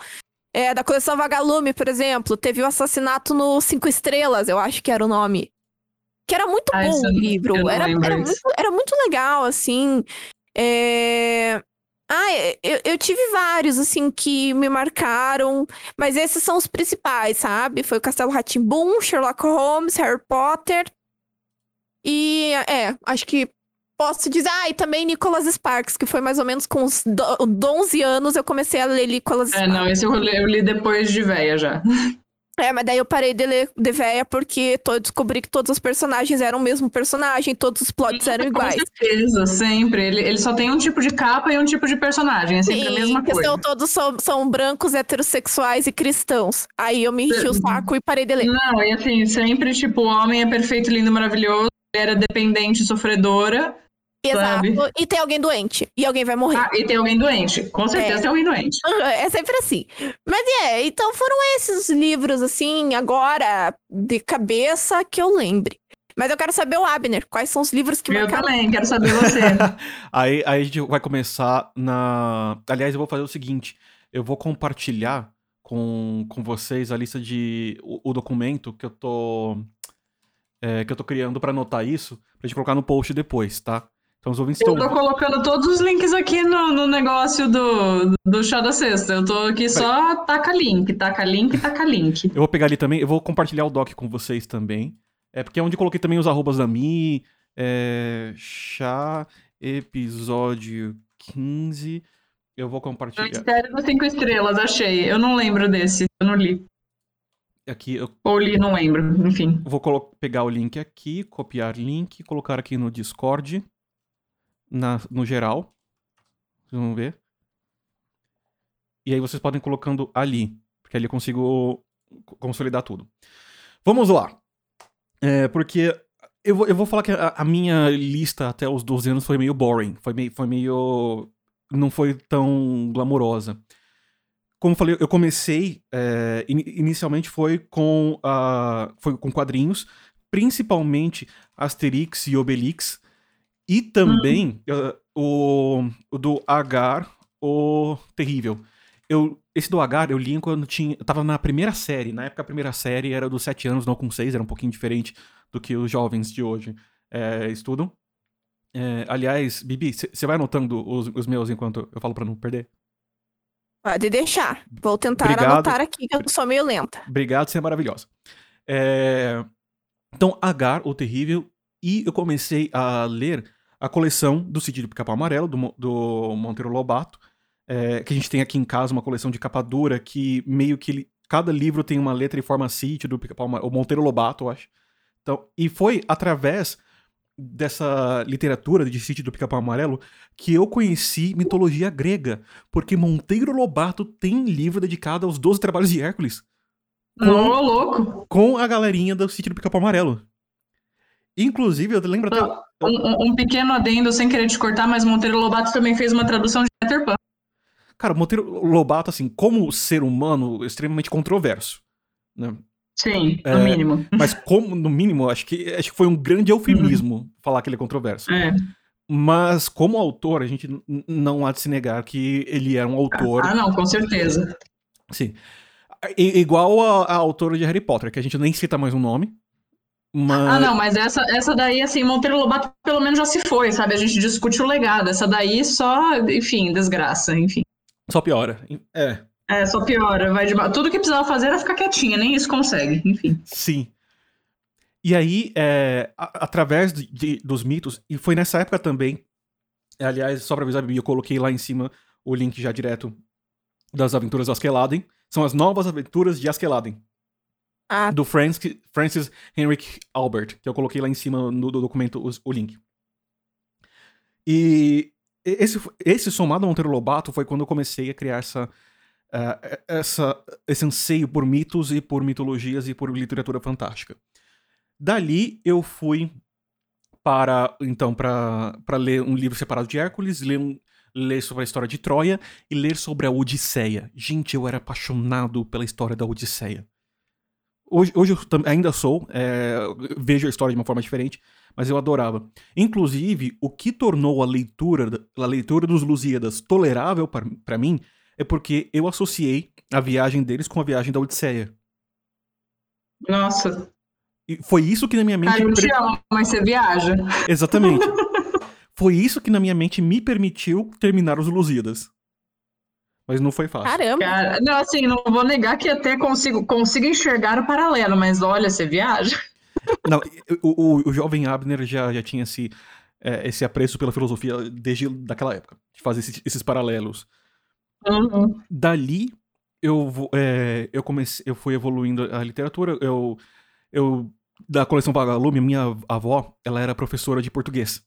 É, da coleção Vagalume, por exemplo, teve o assassinato no Cinco Estrelas, eu acho que era o nome. Que era muito Ah, bom o livro. Era, era, muito, era muito legal, assim. É... Ah, eu, eu tive vários, assim, que me marcaram, mas esses são os principais, sabe? Foi o Castelo Rá-Tim-Bum, Sherlock Holmes, Harry Potter. E, é, acho que posso dizer. Ah, e também Nicholas Sparks, que foi mais ou menos com uns do- 11 anos eu comecei a ler Nicholas É, Sparks. não, esse eu li, eu li depois de véia já. É, mas daí eu parei de ler de véia porque eu descobri que todos os personagens eram o mesmo personagem, todos os plots eram iguais. Com certeza, sempre. Ele, ele só tem um tipo de capa e um tipo de personagem. É sempre a mesma coisa. todos são, são brancos, heterossexuais e cristãos. Aí eu me enchi o saco e parei de ler. Não, e assim, sempre, tipo, o homem é perfeito, lindo, maravilhoso. Mulher é dependente, sofredora. Exato. sabe? E tem alguém doente. E alguém vai morrer. Ah, e tem alguém doente. Com certeza É. tem alguém doente. É sempre assim. Mas é, então foram esses livros, assim, agora, de cabeça, que eu lembre. Mas eu quero saber o Abner, quais são os livros que Eu marcaram. também, quero saber você. Aí, aí a gente vai começar na. Aliás, eu vou fazer o seguinte: eu vou compartilhar com, com vocês a lista de. o, o documento que eu tô. é, que eu tô criando pra anotar isso, pra gente colocar no post depois, tá? Então os ouvintes Eu estão. tô colocando todos os links aqui no, no negócio do, do chá da sexta. Eu tô aqui só taca link, taca link, taca link. Eu vou pegar ali também, eu vou compartilhar o doc com vocês também. É porque é onde eu coloquei também os arrobas da Mi, é, chá, episódio 15. Eu vou compartilhar. Mistério das Cinco Estrelas, achei. Eu não lembro desse, eu não li. Aqui, eu Ou li, não lembro. Enfim. vou pegar o link aqui, copiar link, colocar aqui no Discord, na, no geral. Vocês vão ver. E aí vocês podem ir colocando ali, porque ali eu consigo co- consolidar tudo. Vamos lá. É, porque eu vou, eu vou falar que a, a minha lista até os 12 anos foi meio boring. Foi meio. Foi meio não foi tão glamourosa. Como eu falei, eu comecei. é, in- inicialmente foi com, a, foi com quadrinhos, principalmente Asterix e Obelix. E também eh, o, o do Agar, o Terrível. Eu, esse do Agar eu li quando tinha. Eu tava na primeira série. Na época a primeira série era dos 7 anos, não com 6, era um pouquinho diferente do que os jovens de hoje eh, estudam. Eh, aliás, Bibi, você vai anotando os, os meus enquanto eu falo pra não perder? Pode deixar. Vou tentar Obrigado. anotar aqui, que eu sou meio lenta. Obrigado, você é maravilhosa. É, Então, Agar, o Terrível, e eu comecei a ler a coleção do Sítio do Pica-Pau Amarelo, do, do Monteiro Lobato, é, que a gente tem aqui em casa uma coleção de capa dura que meio que ele- cada livro tem uma letra e forma sítio do Pica-Pau Amarelo, o Monteiro Lobato, eu acho. Então, e foi através dessa literatura de Sítio do Pica-Pau Amarelo que eu conheci mitologia grega, porque Monteiro Lobato tem livro dedicado aos 12 trabalhos de Hércules. Ô, louco! Com a galerinha do Sítio do Pica-Pau Amarelo. Inclusive, eu lembro até... Ah, Um, um- pequeno adendo, sem querer te cortar, mas Monteiro Lobato também fez uma tradução de Peter Pan. Cara, Monteiro Lobato, assim, como ser humano, extremamente controverso. Né? Sim, no É. mínimo. Mas como, no mínimo, acho que, acho que foi um grande eufemismo falar que ele é controverso. É. Mas como autor, a gente não há de se negar que ele era um autor. Ah, não, com certeza. Sim. I- igual a, a autora de Harry Potter, que a gente nem cita mais um nome. Mas. Ah, não, mas essa, essa daí, assim, Monteiro Lobato pelo menos já se foi, sabe? A gente discute o legado. Essa daí só, enfim, desgraça, enfim. Só piora. É, É, só piora. Vai de... Tudo que precisava fazer era ficar quietinha, nem isso consegue, enfim. sim. E aí, é, a- através de- de- dos mitos, e foi nessa época também, aliás, só pra avisar, Bibi, eu coloquei lá em cima o link já direto das aventuras de Askeladden. São as novas aventuras de Askeladden. Ah, do Francis, Francis Henrik Albert, que eu coloquei lá em cima no do documento o link. E esse, esse somado a Monteiro Lobato foi quando eu comecei a criar essa, ah, essa, esse anseio por mitos e por mitologias e por literatura fantástica. Dali eu fui para então para ler um livro separado de Hércules, ler, um, ler sobre a história de Troia e ler sobre a Odisseia. Gente, eu era apaixonado pela história da Odisseia. Hoje, hoje eu ainda sou, é, vejo a história de uma forma diferente, mas eu adorava. Inclusive, o que tornou a leitura, a leitura dos Lusíadas tolerável para mim é porque eu associei a viagem deles com a viagem da Odisseia. Nossa, E foi isso que na minha mente. cara, eu te amo, mas você viaja. Exatamente. foi isso que na minha mente me permitiu terminar os Lusíadas. Mas não foi fácil. caramba. Cara, não, assim, não vou negar que até consigo, consigo enxergar o paralelo, mas olha, você viaja. Não, o, o, o jovem Abner já, já tinha esse, é, esse apreço pela filosofia desde daquela época, de fazer esses, esses paralelos. Uhum. Dali, eu, é, eu comecei, eu fui evoluindo a literatura. Eu, eu da coleção Vagalume, minha avó, ela era professora de português,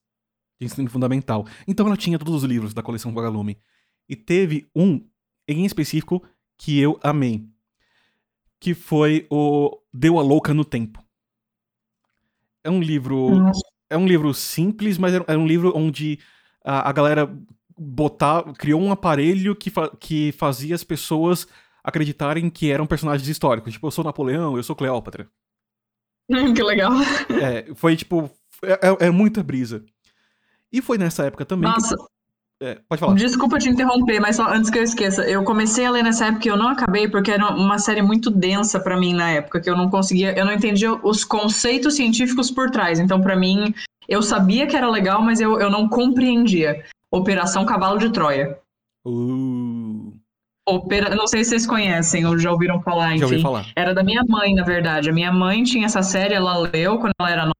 de ensino fundamental. Então ela tinha todos os livros da coleção Vagalume. E teve um em específico que eu amei, que foi o Deu a Louca no Tempo. É um livro Nossa. é um livro simples, mas era um livro onde a, a galera botar, criou um aparelho que, fa- que fazia as pessoas acreditarem que eram personagens históricos. Tipo, eu sou Napoleão, eu sou Cleópatra. Que legal. É, foi tipo. É, é- é muita brisa. E foi nessa época também. que- Nossa, é, pode falar. desculpa te interromper, mas só antes que eu esqueça, eu comecei a ler nessa época e eu não acabei porque era uma série muito densa pra mim na época, que eu não conseguia, eu não entendia os conceitos científicos por trás. Então, pra mim, eu sabia que era legal, mas eu, eu não compreendia. Operação Cavalo de Troia. Uh, Opera... Não sei se vocês conhecem ou já ouviram falar, já ouvi enfim. falar. Era da minha mãe, na verdade. A minha mãe tinha essa série, ela leu quando ela era nova.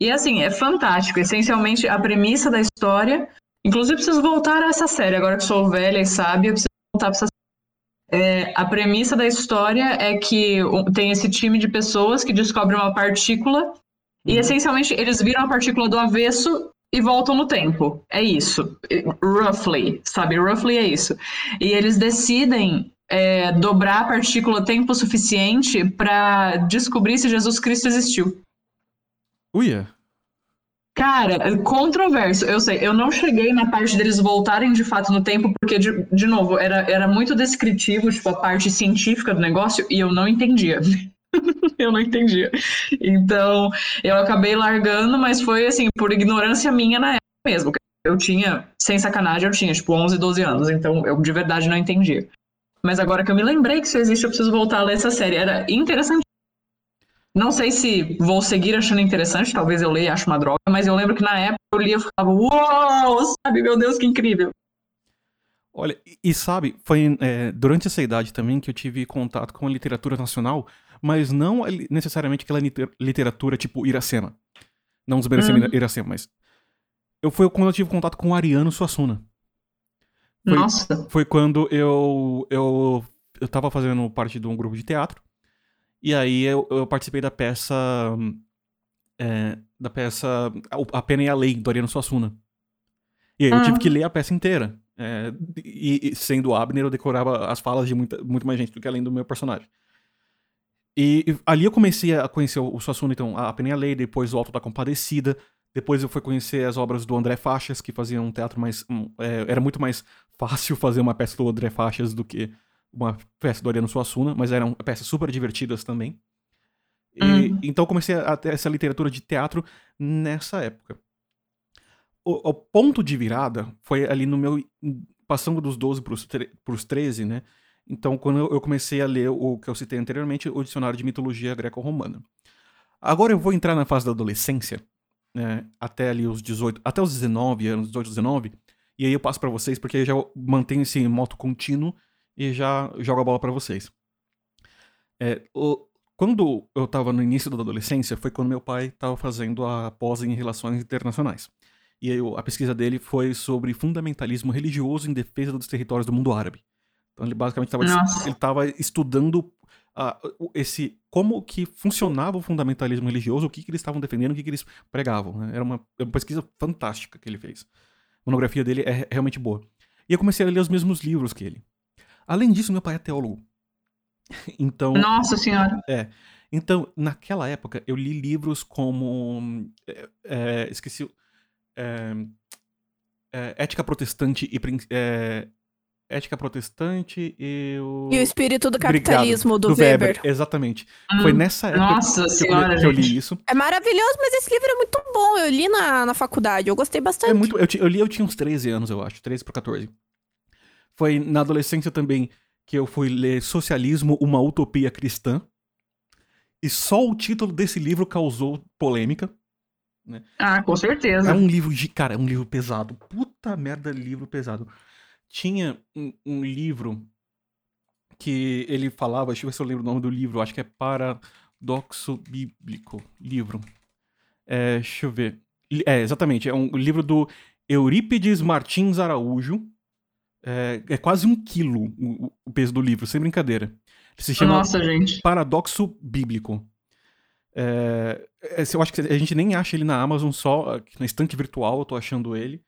E assim, é fantástico. Essencialmente, a premissa da história. Inclusive, eu preciso voltar a essa série. Agora que sou velha e sábia, eu preciso voltar para essa série. É, a premissa da história é que tem esse time de pessoas que descobrem uma partícula. E Uhum. essencialmente, eles viram a partícula do avesso e voltam no tempo. É isso. Roughly, sabe? Roughly é isso. E eles decidem é, dobrar a partícula tempo suficiente para descobrir se Jesus Cristo existiu. Uia. Cara, controverso, eu sei. Eu não cheguei na parte deles voltarem de fato no tempo, porque, de, de novo, era, era muito descritivo, tipo, a parte científica do negócio, e eu não entendia. eu não entendia. Então, eu acabei largando, mas foi, assim, por ignorância minha na época mesmo. Eu tinha, sem sacanagem, eu tinha, tipo, 11, 12 anos, então eu de verdade não entendia. Mas agora que eu me lembrei que isso existe, eu preciso voltar a ler essa série. Era interessante. Não sei se vou seguir achando interessante, talvez eu leia e ache uma droga, mas eu lembro que na época eu lia e ficava, uau, sabe, meu Deus, que incrível. Olha, e, e sabe, foi é, durante essa idade também que eu tive contato com a literatura nacional, mas não necessariamente aquela liter- literatura tipo Iracema. Não desmerecendo Uhum. Iracema, mas. Eu foi quando eu tive contato com o Ariano Suassuna. Foi- Nossa, Foi quando eu, eu, eu tava fazendo parte de um grupo de teatro. E aí eu, eu participei da peça é, da peça A Pena e a Lei, do Ariano Suassuna. E aí eu tive Ah. que ler a peça inteira. É, e, e sendo Abner, eu decorava as falas de muita, muito mais gente do que além do meu personagem. E, e ali eu comecei a conhecer o, o Suassuna, então, A Pena e a Lei, depois o Alto da Compadecida. Depois eu fui conhecer as obras do André Faixas, que faziam um teatro mais. um, é, era muito mais fácil fazer uma peça do André Faixas do que uma peça do Ariano Suassuna, mas eram peças super divertidas também. E, Uhum. Então comecei a ter essa literatura de teatro nessa época. O, o ponto de virada foi ali no meu. passando dos 12 para os 13, né? Então, quando eu- comecei a ler o que eu citei anteriormente, o Dicionário de Mitologia Greco-Romana. Agora eu vou entrar na fase da adolescência, né, até ali os 18, até os 19 anos, 18, 19, e aí eu passo pra vocês, porque eu já mantenho esse moto contínuo e já jogo a bola pra vocês. É, o- quando eu tava no início da adolescência, foi quando meu pai tava fazendo a pós em Relações Internacionais. E a pesquisa dele foi sobre fundamentalismo religioso em defesa dos territórios do mundo árabe. Então ele basicamente estava estava estudando o- esse como que funcionava o fundamentalismo religioso, o que, que eles estavam defendendo, o que, que eles pregavam. né? Era uma, é uma pesquisa fantástica que ele fez. A monografia dele é realmente boa. E eu comecei a ler os mesmos livros que ele. Além disso, meu pai é teólogo. Então, Nossa senhora. então, naquela época, eu li livros como. é, é, esqueci. o- é, é, Ética Protestante e. É, Ética Protestante e o. E o espírito do Obrigado. capitalismo do, Weber. Exatamente. Hum, Foi nessa época Nossa que, eu, senhora, li- que eu li isso. É maravilhoso, mas esse livro é muito bom. Eu li na, na faculdade, eu gostei bastante. É muito, eu, eu li, eu tinha uns 13 anos, eu acho. 13 para 14. Foi na adolescência também que eu fui ler Socialismo, uma Utopia Cristã. E só o título desse livro causou polêmica. Ah, com certeza. É um livro de. Cara, é um livro pesado. Puta merda, livro pesado. Tinha um, um livro que ele falava, deixa eu ver se eu lembro o nome do livro, acho que é Paradoxo Bíblico. Livro. É, deixa eu ver. É, exatamente. É um livro do Eurípides Martins Araújo. É, é quase um quilo o, o peso do livro, sem brincadeira. Ele se chama Nossa. Paradoxo Bíblico. É, esse eu acho que a gente nem acha ele na Amazon, só na estante virtual eu tô achando ele.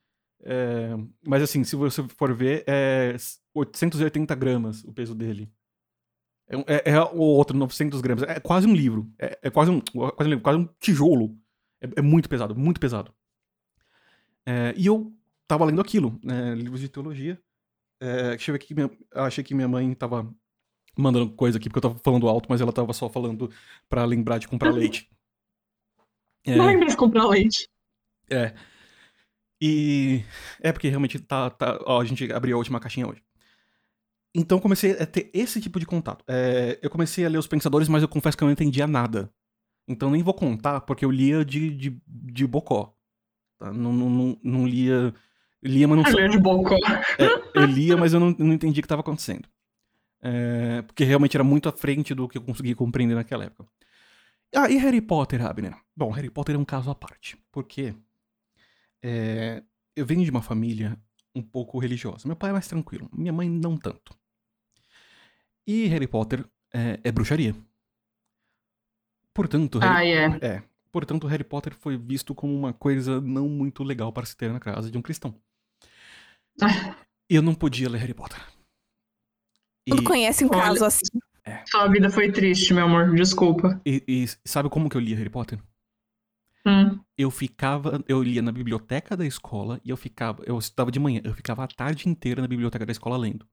É, mas assim, se você for ver, é 880 gramas o peso dele. É, é, é o outro, 900 gramas. É quase um livro. É, é quase, um, quase um livro, quase um tijolo. É, é muito pesado, muito pesado. É, e eu tava lendo aquilo, né, livros de teologia. É, deixa eu ver aqui, minha, achei que minha mãe tava mandando coisa aqui, porque eu tava falando alto, mas ela tava só falando pra lembrar de comprar leite. É, Não lembrei de comprar leite. é. E é porque realmente tá, tá. Ó, a gente abriu a última caixinha hoje. Então comecei a ter esse tipo de contato. É, eu comecei a ler os pensadores, mas eu confesso que eu não entendia nada. Então nem vou contar, porque eu lia de, de, de bocó. tá? Não, não, não, não lia. Lia, mas não Olha de bocó. é, eu lia, mas eu não, não entendi o que estava acontecendo. É, porque realmente era muito à frente do que eu conseguia compreender naquela época. Ah, e Harry Potter, Abner? Bom, Harry Potter é um caso à parte. Porque é, eu venho de uma família um pouco religiosa. Meu pai é mais tranquilo, minha mãe não tanto. E Harry Potter é, é bruxaria. Portanto, Harry Ah, é. é. Portanto, Harry Potter foi visto como uma coisa não muito legal para se ter na casa de um cristão. Eu não podia ler Harry Potter. E, Todo conhece um Olha- caso assim. Sua vida foi triste, meu amor. Desculpa. e- e sabe como que eu lia Harry Potter? Hum. Eu ficava, eu lia na biblioteca da escola e eu ficava, eu estudava de manhã, eu ficava a tarde inteira na biblioteca da escola lendo.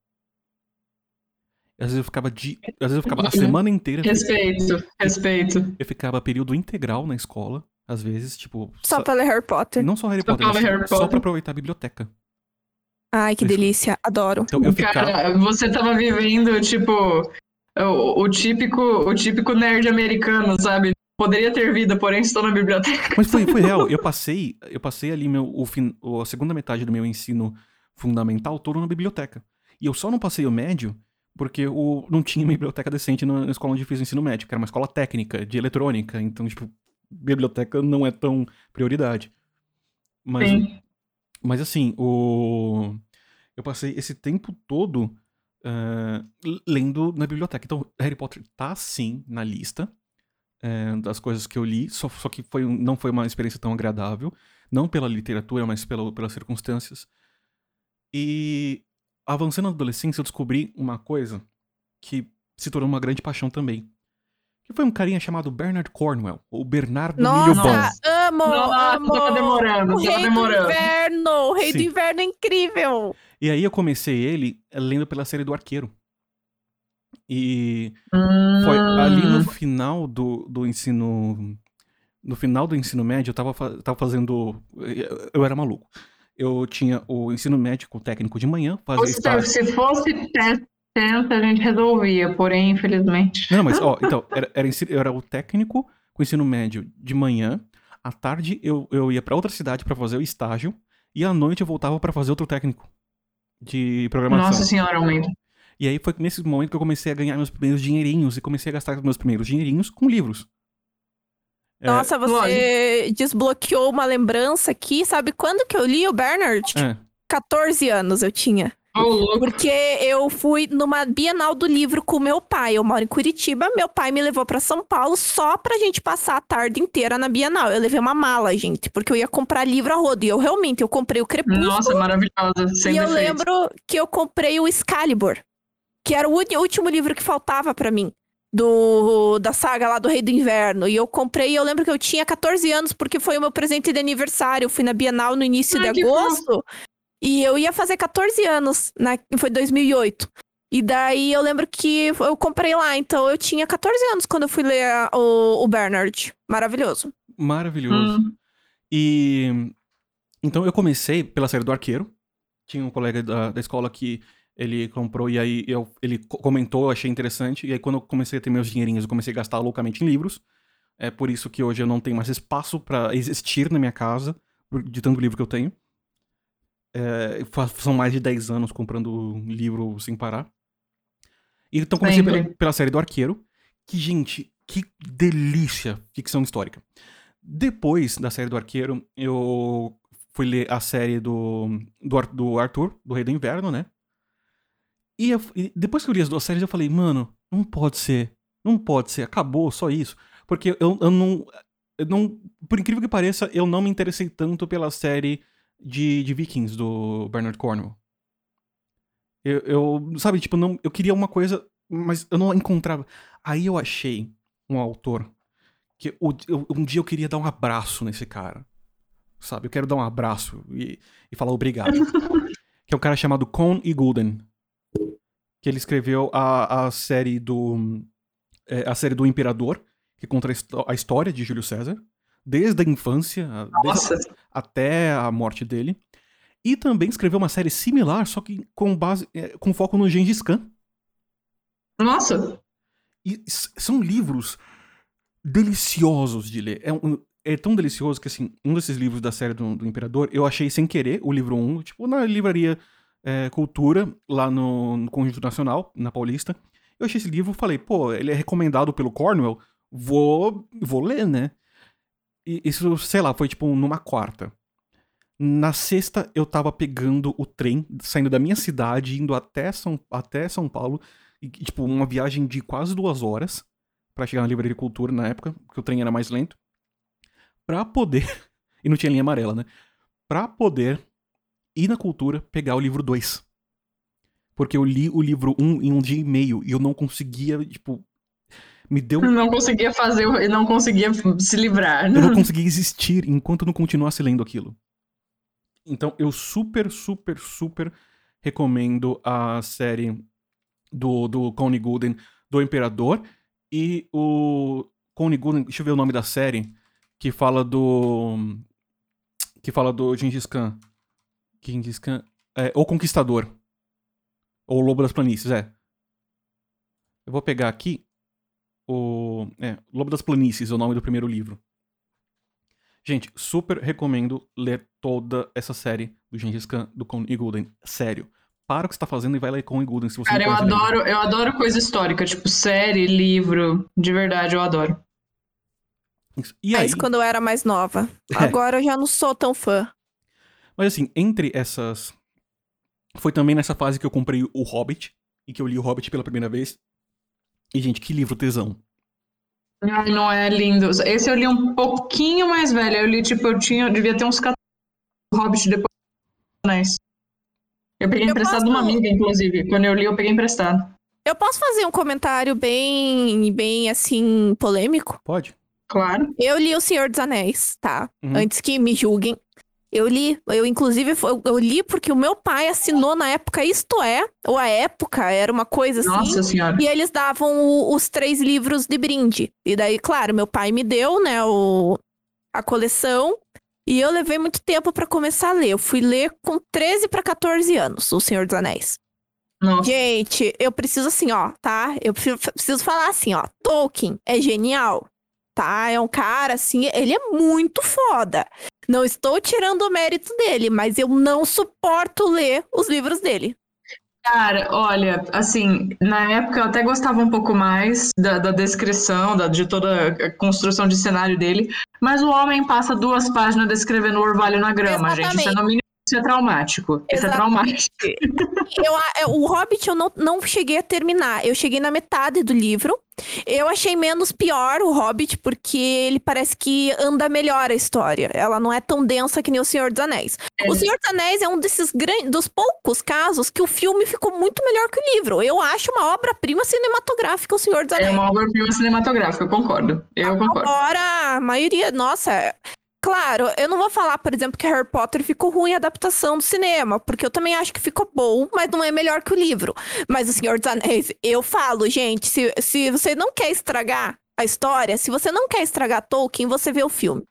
Às vezes eu ficava de, às vezes eu ficava a semana inteira, Respeito, respeito. eu ficava período integral na escola, às vezes, tipo, Só pra ler Harry Potter. não só Harry Só Potter, pra mas ler Harry só Potter. pra aproveitar a biblioteca. Ai, que delícia. Adoro. Então eu ficava, Cara, você tava vivendo, tipo, o, o típico, o típico nerd americano, sabe? Poderia ter vida, porém estou na biblioteca. Mas foi, foi real. Eu passei, eu passei ali meu, o fin, o- a segunda metade do meu ensino fundamental todo na biblioteca. E eu só não passei o médio porque o, não tinha biblioteca decente na, na escola onde eu fiz o ensino médio, que era uma escola técnica, de eletrônica. Então, tipo, biblioteca não é tão prioridade. Mas, Sim. Mas assim, o... eu passei esse tempo todo l- lendo na biblioteca. Então, Harry Potter tá sim na lista. é, das coisas que eu li, só, só que foi, não foi uma experiência tão agradável. Não pela literatura, mas pela, pelas circunstâncias. E avançando na adolescência, eu descobri uma coisa que se tornou uma grande paixão também. Que foi um carinha chamado Bernard Cornwell, ou Bernardo Milho Bom. Nossa, amo, Nossa, amo. tava demorando, O tava demorando. Do Inverno, o Rei do Sim. Inverno é incrível. E aí eu comecei ele eh, lendo pela série do Arqueiro. E foi Hum. ali no final do, do ensino. No final do ensino médio, eu tava, tava fazendo. Eu era maluco. Eu tinha o ensino médico técnico de manhã, fazia Se, estágio. se fosse teste, a gente resolvia, porém, infelizmente. Não, mas, ó, então, era, era, eu era o técnico com ensino médio de manhã. À tarde eu, eu ia pra outra cidade pra fazer o estágio. E à noite eu voltava pra fazer outro técnico de programação. Nossa senhora, aumenta. E aí foi nesse momento que eu comecei a ganhar meus primeiros dinheirinhos e comecei a gastar meus primeiros dinheirinhos com livros. É, Nossa, você desbloqueou uma lembrança aqui. Sabe quando que eu li o Bernard? é. 14 anos eu tinha. Porque eu fui numa Bienal do Livro com meu pai. Eu moro em Curitiba. Meu pai me levou pra São Paulo só pra gente passar a tarde inteira na Bienal. Eu levei uma mala, gente, porque eu ia comprar livro a rodo. E eu realmente, eu comprei o Crepúsculo. Nossa, maravilhosa. Sem e eu defeitos. lembro que eu comprei o Excalibur, que era o último livro que faltava pra mim. Do, da saga lá do Rei do Inverno. E eu comprei, eu lembro que eu tinha 14 anos, porque foi o meu presente de aniversário. Eu fui na Bienal no início Ai, de agosto. E eu ia fazer 14 anos, na, foi 2008. E daí eu lembro que eu comprei lá, então eu tinha 14 anos quando eu fui ler a- o, o Bernard. Maravilhoso. Maravilhoso. Hum. E. Então eu comecei pela série do Arqueiro. Tinha um colega da, da escola que ele comprou e aí eu, ele co- comentou, eu achei interessante. E aí quando eu comecei a ter meus dinheirinhos, eu comecei a gastar loucamente em livros. É por isso que hoje eu não tenho mais espaço pra existir na minha casa, de tanto livro que eu tenho. É, são mais de 10 anos comprando livro sem parar. E então comecei pela, pela série do Arqueiro. Que, gente, que delícia ficção histórica. Depois da série do Arqueiro, eu fui ler a série do, do, do Arthur, do Rei do Inverno, né? E, eu- e depois que eu li as duas séries, eu falei, mano, não pode ser. Não pode ser. Acabou, só isso. Porque eu, eu não. Eu não. Por incrível que pareça, eu não me interessei tanto pela série de, de Vikings do Bernard Cornwell. Eu, eu- sabe, tipo, não, eu queria uma coisa, mas eu não encontrava. Aí eu achei um autor que o- eu- um dia eu queria dar um abraço nesse cara. Sabe, eu quero dar um abraço e, e falar obrigado. que é um cara chamado Con E. Gulden. Que ele escreveu a, a série do. é, a série do Imperador, que conta a história de Júlio César, desde a infância, desde a- até a morte dele. E também escreveu uma série similar, só que com base é, com foco no Gengis Khan. nossa. E são livros deliciosos de ler. É, um- é tão delicioso que, assim, um desses livros da série do, do Imperador, eu achei sem querer o livro 1, tipo, na livraria é, Cultura, lá no, no Conjunto Nacional, na Paulista. Eu achei esse livro falei, pô, ele é recomendado pelo Cornwell, vou, vou ler, né? Isso, sei lá, foi tipo numa quarta. Na sexta, eu tava pegando o trem, saindo da minha cidade, indo até São, até São Paulo, e, tipo, uma viagem de quase duas horas pra chegar na livraria Cultura na época, porque o trem era mais lento, pra poder. e não tinha linha amarela, né? Pra poder ir na Cultura pegar o livro 2. Porque eu li o livro 1 um em um dia e meio e eu não conseguia, tipo. Me deu. Não conseguia fazer, o- não conseguia se livrar. Eu não conseguia existir enquanto eu não continuasse lendo aquilo. Então eu super, super, super recomendo a série do, do Connie Gooden, do Imperador, e o Connie Gooden, deixa eu ver o nome da série, que fala do. que fala do Gengis Khan. Gengis Khan. É, o Conquistador. Ou Lobo das Planícies, é. Eu vou pegar aqui o. É, Lobo das Planícies é o nome do primeiro livro. Gente, super recomendo ler toda essa série do Gengis Khan, do Con e Gulden. Sério. Para o que você tá fazendo e vai ler Con e Gulden se você Cara, não eu adoro, eu adoro coisa histórica, tipo série, livro. De verdade, eu adoro. Isso. E aí, Mas quando eu era mais nova. É. Agora eu já não sou tão fã. mas assim, entre essas. Foi também nessa fase que eu comprei o Hobbit e que eu li o Hobbit pela primeira vez. E, gente, que livro tesão. Ai, não é lindo. Esse eu li um pouquinho mais velho. Eu li, tipo, eu tinha, eu devia ter uns 14 Hobbit depois dos Anéis. Eu peguei Eu emprestado de posso- uma amiga, inclusive. Quando eu li, eu peguei emprestado. Eu posso fazer um comentário bem, bem assim, polêmico? Pode? Claro. Eu li O Senhor dos Anéis, tá? Uhum. Antes que me julguem. Eu li, eu inclusive, eu li porque o meu pai assinou na época Isto É, ou a época, era uma coisa assim. Nossa senhora. E eles davam o- os três livros de brinde. E daí, claro, meu pai me deu, né, o, a coleção. E eu levei muito tempo pra começar a ler. Eu fui ler com 13 pra 14 anos, O Senhor dos Anéis. Nossa. Gente, eu preciso assim, ó, tá? Eu preciso, preciso falar assim, ó. Tolkien é genial, tá? É um cara, assim, ele é muito foda. Não estou tirando o mérito dele, mas eu não suporto ler os livros dele. Cara, olha, assim, na época eu até gostava um pouco mais da, da descrição, da- de toda a construção de cenário dele, mas o homem passa duas páginas descrevendo o orvalho na grama, gente. Isso é, Exatamente. no mínimo, isso é traumático. Isso é Exatamente. traumático. Eu, é, o Hobbit eu não, não cheguei a terminar. Eu cheguei na metade do livro. Eu achei menos pior o Hobbit, porque ele parece que anda melhor a história. Ela não é tão densa que nem o Senhor dos Anéis. É. O Senhor dos Anéis é um desses grandes, dos poucos casos que o filme ficou muito melhor que o livro. Eu acho uma obra-prima cinematográfica o Senhor dos É Anéis. uma obra-prima cinematográfica, eu concordo. Eu concordo. Agora, a maioria, nossa. Claro, eu não vou falar, por exemplo, que Harry Potter ficou ruim a adaptação do cinema, porque eu também acho que ficou bom, mas não é melhor que o livro. Mas O Senhor dos Anéis, eu falo, gente, se, se você não quer estragar a história, se você não quer estragar Tolkien, você vê o filme.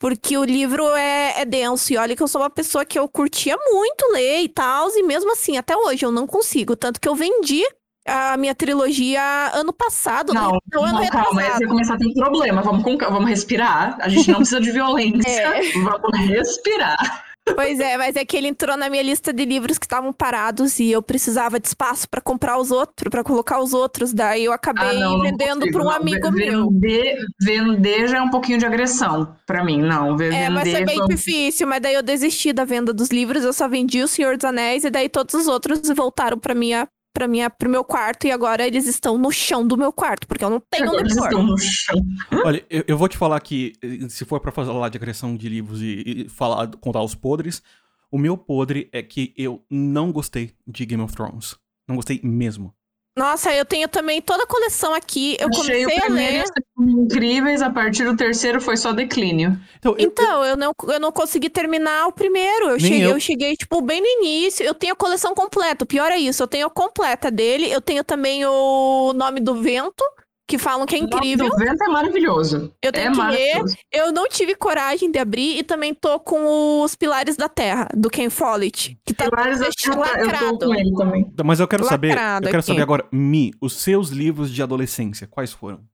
Porque o livro é, é denso, e olha que eu sou uma pessoa que eu curtia muito ler e tal, e mesmo assim, até hoje eu não consigo. Tanto que eu vendi a minha trilogia ano passado, Não, então ano não, calma, você começar a ter problema. Vamos, com, vamos respirar. A gente não precisa de violência. É. Vamos respirar. Pois é, mas é que ele entrou na minha lista de livros que estavam parados e eu precisava de espaço pra comprar os outros, pra colocar os outros. Daí eu acabei Ah, não, não vendendo pra um não. amigo Ve- meu. Vender, vender já é um pouquinho de agressão pra mim, não. É, vender bem foi um- difícil, mas daí eu desisti da venda dos livros, eu só vendi O Senhor dos Anéis e daí todos os outros voltaram pra minha, pra minha, pro meu quarto e agora eles estão no chão do meu quarto, porque eu não tenho Agora onde eles pôr. estão no chão. Olha, eu, eu vou te falar que, eh, se for pra falar de agressão de livros e, e falar, contar os podres, o meu podre é que eu não gostei de Game of Thrones. Não gostei mesmo. Nossa, eu tenho também toda a coleção aqui, eu Achei o comecei a primeiro e ler. o incríveis, a partir do terceiro foi só declínio. Então, eu- Então, eu não, eu não consegui terminar o primeiro. Eu cheguei, eu. eu. cheguei, tipo, bem no início. Eu tenho a coleção completa. O pior é isso. Eu tenho a completa dele. Eu tenho também o Nome do Vento, que falam que é incrível. do vento é maravilhoso. Eu É tenho que ler. Eu não tive coragem de abrir e também tô com os Pilares da Terra, do Ken Follett. Que tá Pilares da Terra, eu tô lacrado. com ele também. Mas eu quero saber, eu Lacrado quero aqui. saber agora, Mi, os seus livros de adolescência, quais foram?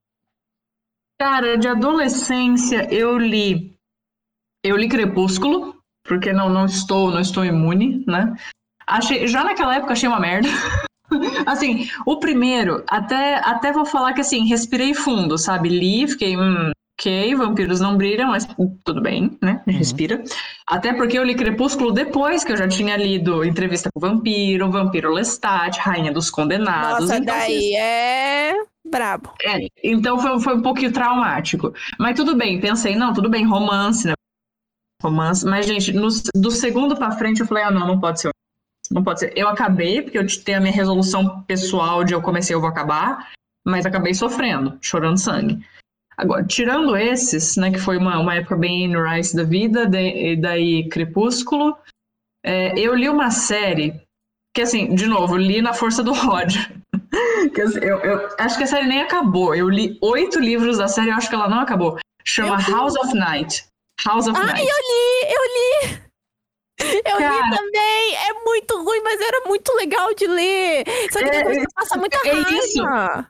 Cara, de adolescência eu li. Eu li Crepúsculo, porque não, não estou, não estou imune, né? Achei, já naquela época achei uma merda. assim, o primeiro, até, até vou falar que assim, respirei fundo, sabe? Li, fiquei, hum, ok, vampiros não brilham, mas tudo bem, né? Uhum. Respira. Até porque eu li Crepúsculo depois que eu já tinha lido Entrevista com o Vampiro, Vampiro Lestat, Rainha dos Condenados. Nossa, então, daí é brabo. é, então foi, foi um pouquinho traumático. Mas tudo bem, pensei, não, tudo bem, romance, né? Romance. Mas, gente, no- do segundo pra frente eu falei, ah, não, não pode ser. Não pode ser. Eu acabei, porque eu tenho a minha resolução pessoal de eu comecei, eu vou acabar, mas acabei sofrendo, chorando sangue. Agora, tirando esses, né, que foi uma, uma época bem no Rice da vida, de- e daí Crepúsculo, é, eu li uma série que, assim, de novo, li na força do ódio. Que, assim, eu, eu acho que a série nem acabou. Eu li oito livros da série, eu acho que ela não acabou. Chama. House of Night. House of Ai, Night. eu li, eu li. Eu li Cara. também. É muito ruim, mas era muito legal de ler. Só que É, depois é, você passa muita é raiva. isso.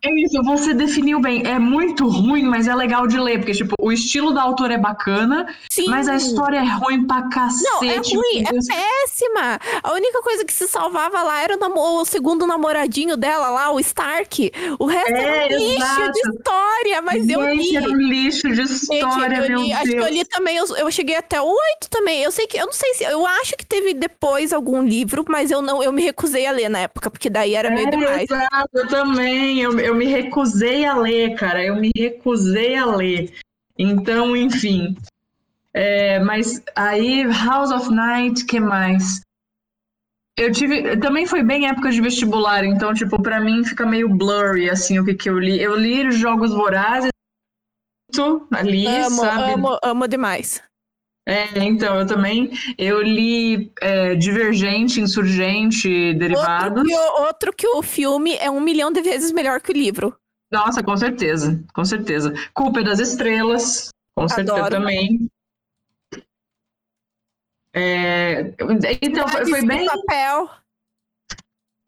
É isso, você definiu bem. É muito ruim, mas é legal de ler. Porque, tipo, o estilo da autora é bacana, Sim. mas a história é ruim pra Não, é cacete. ruim, é péssima. A única coisa que se salvava lá era o, o segundo namoradinho dela lá, o Stark. O resto É, era um lixo exato. de história, mas eu Gente, li. era um lixo de Gente, história, eu meu li, acho que eu Deus. li também, eu, eu cheguei até o 8 também. Eu sei que, eu não sei se, eu acho que teve depois algum livro, mas eu não, eu me recusei a ler na época, porque daí era meio É, demais. exato, eu também. Eu, eu me recusei a ler, cara. Eu me recusei a ler. Então, enfim. É, mas aí, House of Night, que mais? Eu tive. Também foi bem época de vestibular, então, tipo, pra mim fica meio blurry, assim, o que, que eu li. Eu li Jogos Vorazes ali, Amo, sabe? amo, amo demais. É, então, eu também. Eu li é, Divergente, Insurgente, Derivados. Outro que, o, outro que o filme é um milhão de vezes melhor que o livro. Nossa, com certeza, com certeza. Culpa é das Estrelas, com certeza Adoro. também. É, então, foi, foi bem papel.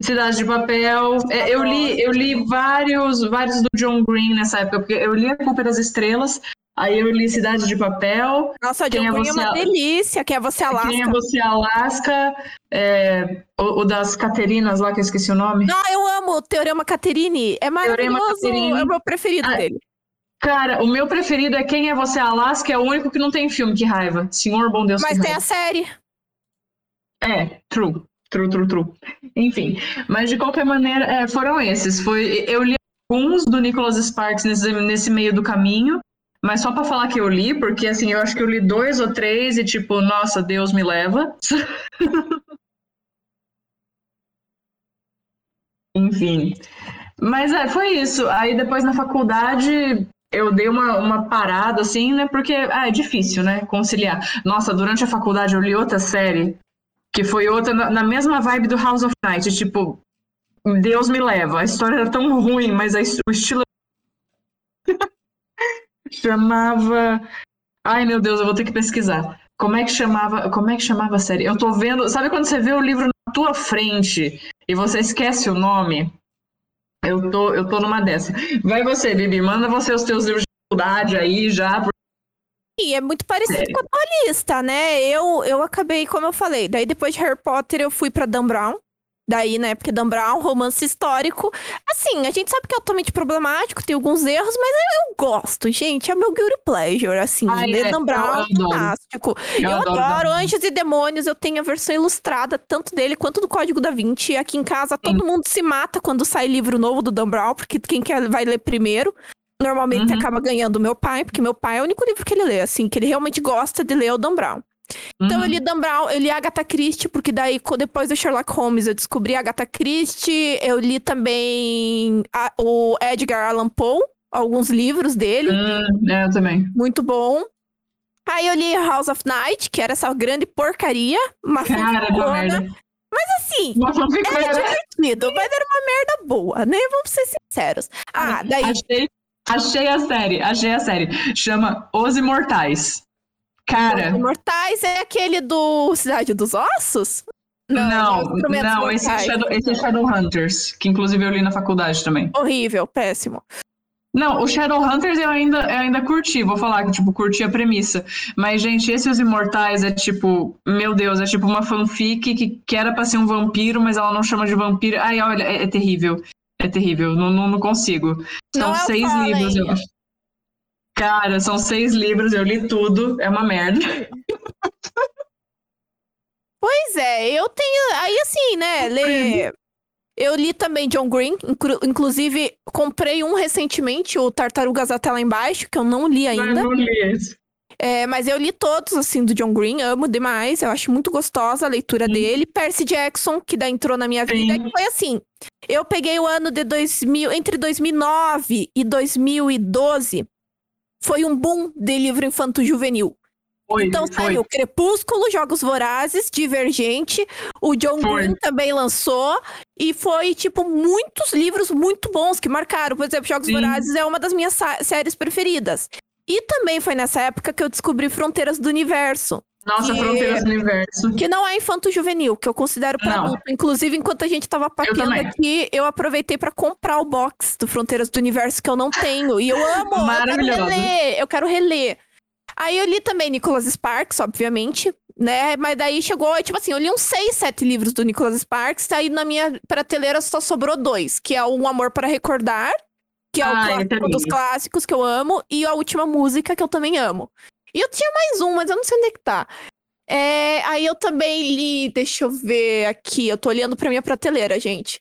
Cidade de Papel. É, eu li, eu li vários, vários do John Green nessa época, porque eu li A Culpa é das Estrelas, aí eu li Cidade de Papel, Nossa, John é Green é você, uma Al- delícia. Quem é você, Alaska? Quem é Você Alaska, é, o, o das Caterinas lá, que eu esqueci o nome. Não, eu amo o Teorema Caterine. É Teorema maravilhoso. Caterine. É o meu preferido Ah, dele. Cara, o meu preferido é Quem é Você Alaska, é o único que não tem filme, que raiva. Senhor bom Deus, Mas que tem raiva. a série. É, true. True, true, true. Enfim, mas de qualquer maneira, é, foram esses. Foi, eu li alguns do Nicholas Sparks nesse, nesse meio do caminho, mas só pra falar que eu li, porque assim, eu acho que eu li dois ou três e tipo, nossa, Deus me leva. Enfim. Mas é, foi isso. Aí depois na faculdade eu dei uma, uma parada, assim, né? Porque ah, é difícil, né? Conciliar. Nossa, durante a faculdade eu li outra série, que foi outra na, na mesma vibe do House of Night. Tipo, Deus me leva. A história era tão ruim, mas a, o estilo. Chamava. Ai, meu Deus, eu vou ter que pesquisar. Como é que chamava? Como é que chamava a série? Eu tô vendo. Sabe quando você vê o livro na tua frente e você esquece o nome? Eu tô, eu tô numa dessa. Vai você, Bibi, manda você os teus livros de faculdade aí já. E é muito parecido com a tua lista, né? Eu, eu acabei, como eu falei, daí depois de Harry Potter eu fui pra Dan Brown. Daí, né, porque Dan Brown, romance histórico. Assim, a gente sabe que é altamente problemático, tem alguns erros, mas eu, eu gosto, gente. É meu guilty pleasure, assim. Ai, ler é, Dan Brown é fantástico. Eu Eu, adoro adoro. Anjos e Demônios. Eu tenho a versão ilustrada, tanto dele quanto do Código da Vinci. Aqui em casa, todo mundo se mata quando sai livro novo do Dan Brown, porque quem quer vai ler primeiro. Normalmente Uhum. acaba ganhando meu pai, porque meu pai é o único livro que ele lê, assim, que ele realmente gosta de ler é o Dan Brown. Então Uhum. eu li Dan Brown, eu li Agatha Christie, porque daí depois do Sherlock Holmes eu descobri Agatha Christie, eu li também a- o Edgar Allan Poe, alguns livros dele, Hum, é, eu também. muito bom. Aí eu li House of Night, que era essa grande porcaria, uma Cara, merda. assim, Uma fanficona. era divertido, mas era uma merda boa, né? Vamos ser sinceros. Ah, daí Achei, achei a série, achei a série. Chama Os Imortais. Cara, Imortais é aquele do Cidade dos Ossos? não, não, esse é. Shadow, esse é Shadowhunters, que inclusive eu li na faculdade também. Horrível, péssimo. Não, o Shadowhunters eu ainda, eu ainda curti, vou falar que, tipo, curti a premissa. Mas, gente, esse Os Imortais é tipo, meu Deus, é tipo uma fanfic que, que era pra ser um vampiro, mas ela não chama de vampiro. Ai, olha, é, é terrível. É terrível, não, não, não consigo. São Não é seis livros, eu acho. Cara, são seis livros, eu li tudo, é uma merda. Pois é, eu tenho. Aí assim, né? Ler. Eu li também John Green, inclu- inclusive comprei um recentemente, o Tartarugas até lá embaixo, que eu não li Mas ainda. não li esse. É, mas eu li todos, assim, do John Green, amo demais, eu acho muito gostosa a leitura Sim. dele. Percy Jackson, que daí entrou na minha vida, Sim. que foi assim. Eu peguei o ano de 2000, entre 2009 e 2012, foi um boom de livro infanto-juvenil. Foi, Então foi. saiu Crepúsculo, Jogos Vorazes, Divergente, o John Foi. Green também lançou, e foi, tipo, muitos livros muito bons que marcaram. Por exemplo, Jogos Sim. Vorazes é uma das minhas séries preferidas. E também foi nessa época que eu descobri Fronteiras do Universo, Nossa, que- Fronteiras do Universo. que não é infanto-juvenil, que eu considero pra Não. adulto. Inclusive, enquanto a gente tava papeando aqui, eu aproveitei pra comprar o box do Fronteiras do Universo que eu não tenho. E eu amo, eu quero Maravilhoso. reler, eu quero reler. Aí eu li também Nicholas Sparks, obviamente, né? Mas daí chegou, tipo assim, eu li uns seis, sete livros do Nicholas Sparks, aí na minha prateleira só sobrou dois, que é o Um Amor para Recordar, que é Ah, também. dos clássicos que eu amo, e a última música que eu também amo. E eu tinha mais um, mas eu não sei onde é que tá. É, aí eu também li, deixa eu ver aqui, eu tô olhando pra minha prateleira, gente.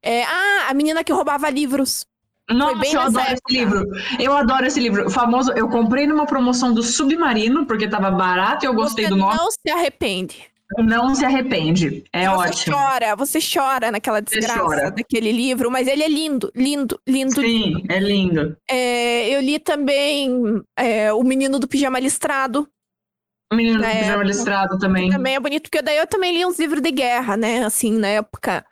É, ah, a menina que roubava livros. Nossa, eu adoro época. esse livro. Eu adoro esse livro. O famoso, eu comprei numa promoção do Submarino, porque tava barato e eu gostei você do nome. não se arrepende. Não se arrepende. É você ótimo. chora, você chora naquela desgraça daquele livro, mas ele é lindo, lindo, lindo. Sim, é lindo. É, eu li também é, O Menino do Pijama Listrado, O menino do pijama época. listrado também. também é bonito, porque daí eu também li uns livros de guerra, né? Assim, na época.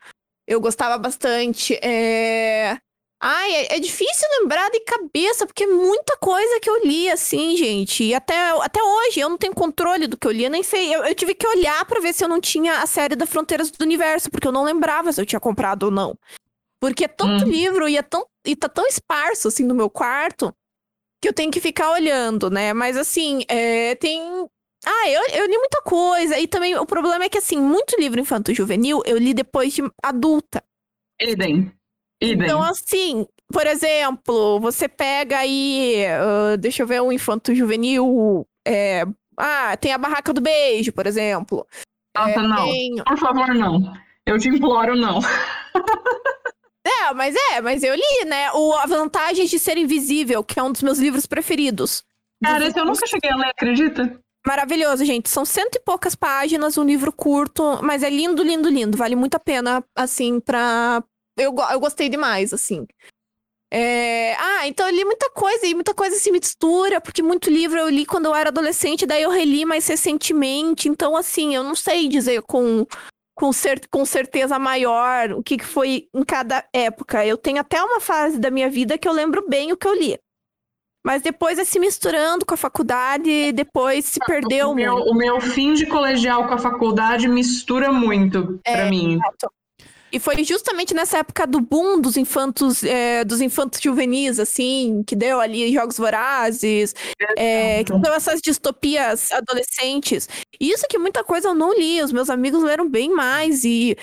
Eu gostava bastante. É... Ai, é, é difícil lembrar de cabeça, porque é muita coisa que eu li, assim, gente. E até, até hoje eu não tenho controle do que eu li, eu nem sei. Eu, eu tive que olhar pra ver se eu não tinha a série da Fronteiras do Universo, porque eu não lembrava se eu tinha comprado ou não. Porque é tanto Hum. livro e, é tão, e tá tão esparso, assim, no meu quarto, que eu tenho que ficar olhando, né? Mas, assim, é, tem. Ah, eu, eu li muita coisa. E também o problema é que, assim, muito livro infanto-juvenil eu li depois de adulta. Idem. Idem. Então, assim, por exemplo, você pega aí, ah, deixa eu ver, um infanto juvenil. é, ah, tem a Barraca do Beijo, por exemplo. Nossa, É, não. tem- Por favor, não. Eu te imploro, não. É, mas é, mas eu li, né? O A Vantagens de Ser Invisível, que é um dos meus livros preferidos. Cara, esse eu nunca cheguei a ler, acredita? Maravilhoso, gente. São cento e poucas páginas, um livro curto, mas é lindo, lindo, lindo. Vale muito a pena, assim, pra. Eu, eu gostei demais, assim. É, Ah, então eu li muita coisa, e muita coisa se mistura, porque muito livro eu li quando eu era adolescente, daí eu reli mais recentemente. Então, assim, eu não sei dizer com, com, cer- com certeza maior o que, que foi em cada época. Eu tenho até uma fase da minha vida que eu lembro bem o que eu li. Mas depois é se misturando com a faculdade, depois se perdeu o, meu, muito. o meu fim de colegial com a faculdade mistura muito pra É, mim. E foi justamente nessa época do boom dos infantos, é, dos infantos juvenis, assim, que deu ali Jogos Vorazes, é, que deu essas distopias adolescentes. E Isso que muita coisa eu não li, os meus amigos leram bem mais e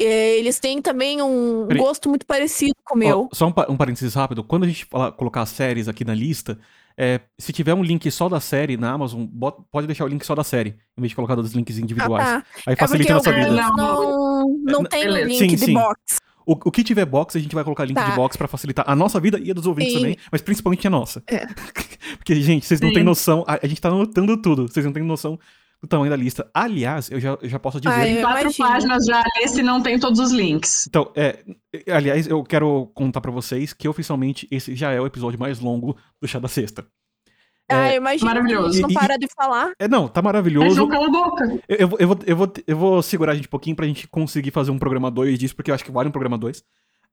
é, eles têm também um Peraí. gosto muito parecido com o meu. Só um, um parênteses rápido. Quando a gente falar- colocar as séries aqui na lista, é, se tiver um link só da série na Amazon, bota- pode deixar o link só da série, em vez de colocar dos links individuais. Ah, tá. Aí É facilita a eu nossa vida. Não, não, não É, tem o beleza. link Sim, de sim. box. O, o que tiver box, a gente vai colocar link Tá. de box pra facilitar a nossa vida e a dos ouvintes Sim. também, mas principalmente a nossa. É. Porque, gente, vocês não Sim. têm noção. A, a gente tá anotando tudo, vocês não têm noção do tamanho da lista. Aliás, eu já, eu já posso dizer. Ai, eu Quatro imagino. páginas já ali se não tem todos os links. Então, é, aliás, eu quero contar pra vocês que oficialmente esse já é o episódio mais longo do Chá da Sexta. Ah, eu imagino. maravilhoso. Não E- para de falar. É, não, tá maravilhoso. boca. Eu, eu, vou- eu, vou, eu, vou, eu vou segurar a gente um pouquinho pra gente conseguir fazer um programa 2 disso, porque eu acho que vale um programa 2.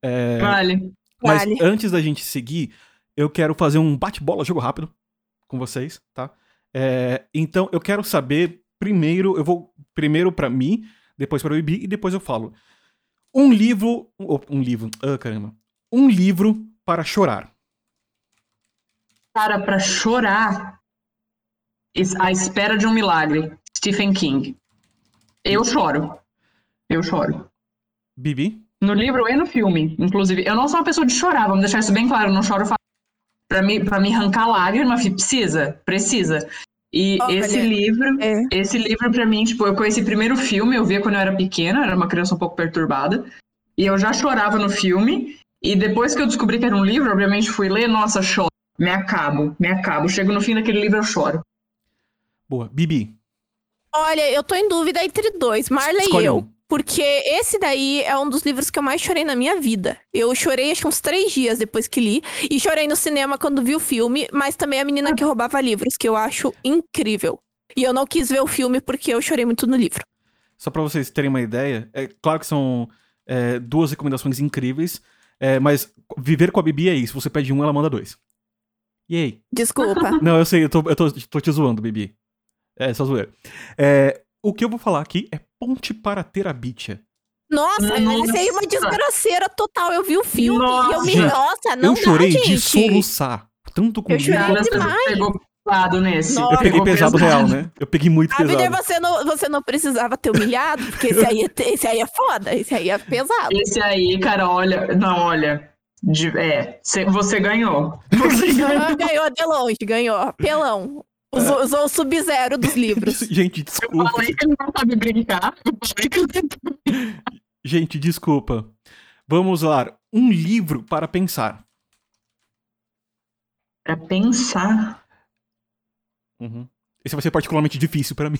É, Vale. mas Vale. antes da gente seguir, eu quero fazer um bate-bola, jogo rápido com vocês, tá? É, então, eu quero saber, primeiro, eu vou primeiro pra mim, depois pra Bibi, e depois eu falo. Um livro. Um, um livro. Ah, caramba. Um livro para chorar. Para chorar. A espera de um milagre. Stephen King. Eu choro. Eu choro. Bibi? No livro e no filme, inclusive. Eu não sou uma pessoa de chorar, vamos deixar isso bem claro. Eu não choro pra me, pra me arrancar lágrima, fi- precisa, precisa. E Olha, esse livro, é. esse livro pra mim, tipo, eu conheci primeiro o filme, eu via quando eu era pequena, era uma criança um pouco perturbada. E eu já chorava no filme. E depois que eu descobri que era um livro, obviamente fui ler, nossa, choro. Me acabo, me acabo. Chego no fim daquele livro, eu choro. Boa. Bibi. Olha, eu tô em dúvida entre dois, Marley Escolhe e eu. um. Porque esse daí é um dos livros que eu mais chorei na minha vida. Eu chorei acho que uns três dias depois que li. E chorei no cinema quando vi o filme, mas também a menina que roubava livros, que eu acho incrível. E eu não quis ver o filme porque eu chorei muito no livro. Só pra vocês terem uma ideia, é claro que são é, duas recomendações incríveis, é, mas viver com a Bibi é isso. Você pede um, ela manda dois. E aí? Desculpa. Não, eu sei, eu tô, eu tô, tô te zoando, Bibi. É, só zoeira. É, o que eu vou falar aqui é Ponte para Terabitia. Nossa, Nossa. aí é uma desgraceira total. Eu vi o filme e eu me. Nossa, não eu chorei dá, de gente. soluçar. Tanto com Eu chorei demais. pegou pesado nesse. Nossa. Eu peguei pesado pesado. real, né? Eu peguei muito Abner, pesado. você não, você não precisava ter humilhado, porque esse aí, é- esse aí é foda, esse aí é pesado. Esse aí, cara, olha. Não, olha. de- é, cê- você ganhou. Você ganhou. Ah, ganhou de longe, ganhou. Pelão. Usou, usou o sub-zero dos livros. Gente, Eu desculpa. falei que ele não sabe brincar. Eu falei que ele Gente, desculpa. Vamos lá. Um livro para pensar. Pra pensar. Uhum. Esse vai ser particularmente difícil pra mim.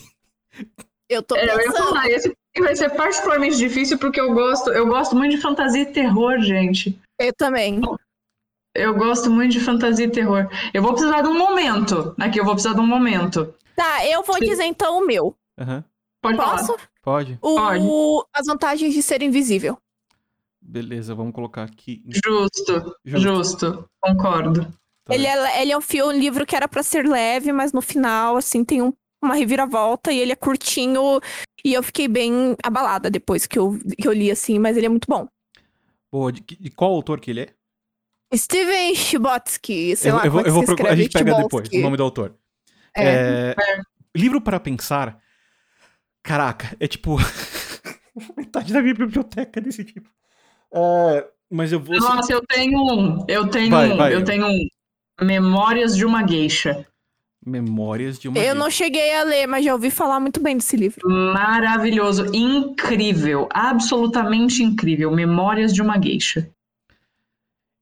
Eu tô É, eu ia pensando. falar, esse vai ser particularmente difícil porque eu gosto, eu gosto muito de fantasia e terror, gente. Eu também. Eu gosto muito de fantasia e terror. Eu vou precisar de um momento. Aqui, eu vou precisar de um momento. Tá, eu vou Sim. dizer então o meu. Aham. Pode Posso? falar. Pode? O, Pode. As vantagens de ser invisível. Beleza, vamos colocar aqui. Justo, Justo. justo. Concordo. Tá. Ele é, ele é um filme, um livro que era pra ser leve, mas no final, assim, tem um- uma reviravolta e ele é curtinho. E eu fiquei bem abalada depois que eu, que eu li, assim, mas ele é muito bom. Boa, de, de qual autor que ele é? Steven Chbosky, sei eu, lá eu vou, como é eu vou se procurar, a gente pega depois o nome do autor. É. É, Livro para pensar. Caraca, é tipo. metade da minha biblioteca é desse tipo. É, mas eu vou. Nossa, eu tenho um. Eu tenho Vai, um. vai. Eu tenho um. Memórias de uma Geisha. Memórias de uma. Eu Geisha. não cheguei a ler, mas já ouvi falar muito bem desse livro. Maravilhoso, incrível, absolutamente incrível. Memórias de uma Geisha.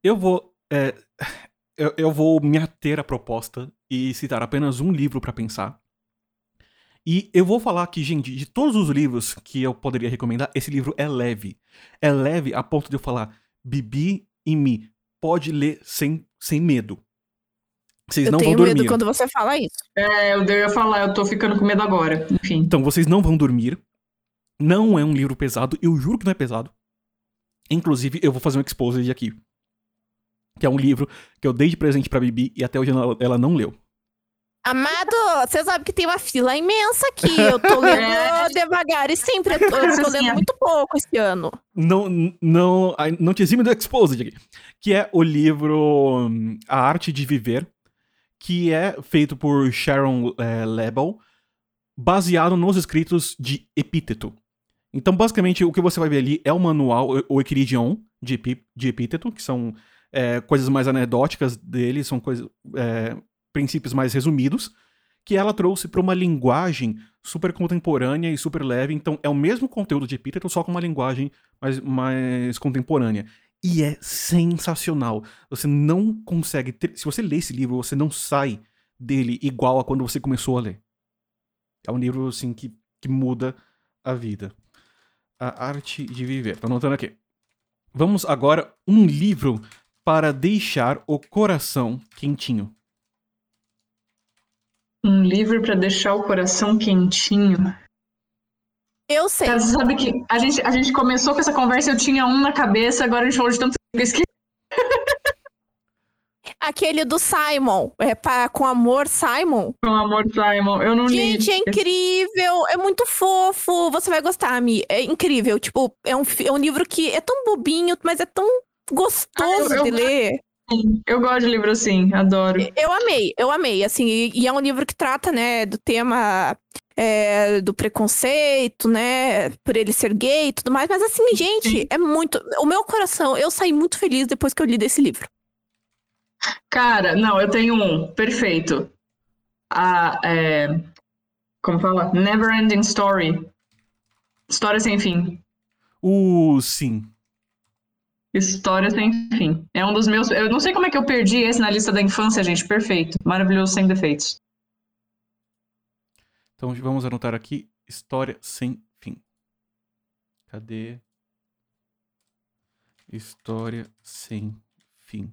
Eu vou. é, eu, eu vou me ater à proposta e citar apenas um livro pra pensar. E eu vou falar que, gente, de todos os livros que eu poderia recomendar, esse livro é leve. É leve a ponto de eu falar, Bibi e Mi, pode ler sem, sem medo. Vocês eu não tenho vão medo dormir. quando você fala isso. É, eu ia falar, eu tô ficando com medo agora. Enfim. Então, vocês não vão dormir. Não é um livro pesado, eu juro que não é pesado. Inclusive, eu vou fazer um exposed aqui. Que é um livro que eu dei de presente pra Bibi e até hoje ela, ela não leu. Amado, você sabe que tem uma fila imensa aqui. Eu tô lendo É. devagar e sempre. Eu tô, eu tô lendo muito pouco esse ano. Não, não, não te exime do exposed aqui. Que é o livro hum, A Arte de Viver, que é feito por Sharon eh, Lebel, baseado nos escritos de Epíteto. Então, basicamente, o que você vai ver ali é o manual, o- o Equiridion de, Epi- de Epíteto, que são eh, coisas mais anedóticas dele, são coisas, eh, princípios mais resumidos, que ela trouxe para uma linguagem super contemporânea e super leve. Então, é o mesmo conteúdo de Epíteto, só com uma linguagem mais, mais contemporânea. E é sensacional. Você não consegue. ter- Se você lê esse livro, você não sai dele igual a quando você começou a ler. É um livro, assim, que, que muda a vida. A arte de viver. Tô anotando aqui. Vamos agora um livro para deixar o coração quentinho. Um livro pra deixar o coração quentinho. Eu sei. Você sabe que a gente, a gente começou com essa conversa, eu tinha um na cabeça, agora a gente falou de tanto que eu esqueci. Aquele do Simon. É pra, com amor, Simon. Com amor, Simon. Eu não li. Gente, é incrível. É muito fofo. Você vai gostar, Mi. É incrível. Tipo, é um, é um livro que é tão bobinho, mas é tão gostoso Ah, eu- eu- de ler. Eu gosto de livro assim, adoro. Eu amei, eu amei, assim, e, e é um livro que trata, né, do tema é, do preconceito, né, por ele ser gay e tudo mais, mas assim, gente, Sim. é muito, o meu coração, eu saí muito feliz depois que eu li desse livro. Cara, não, eu tenho um. Perfeito. A, é, como fala? Never Ending Story. História sem fim. Uh, sim. História sem fim. É um dos meus. Eu não sei como é que eu perdi esse na lista da infância, gente. Perfeito. Maravilhoso, sem defeitos. Então vamos anotar aqui História sem fim. Cadê? História sem fim.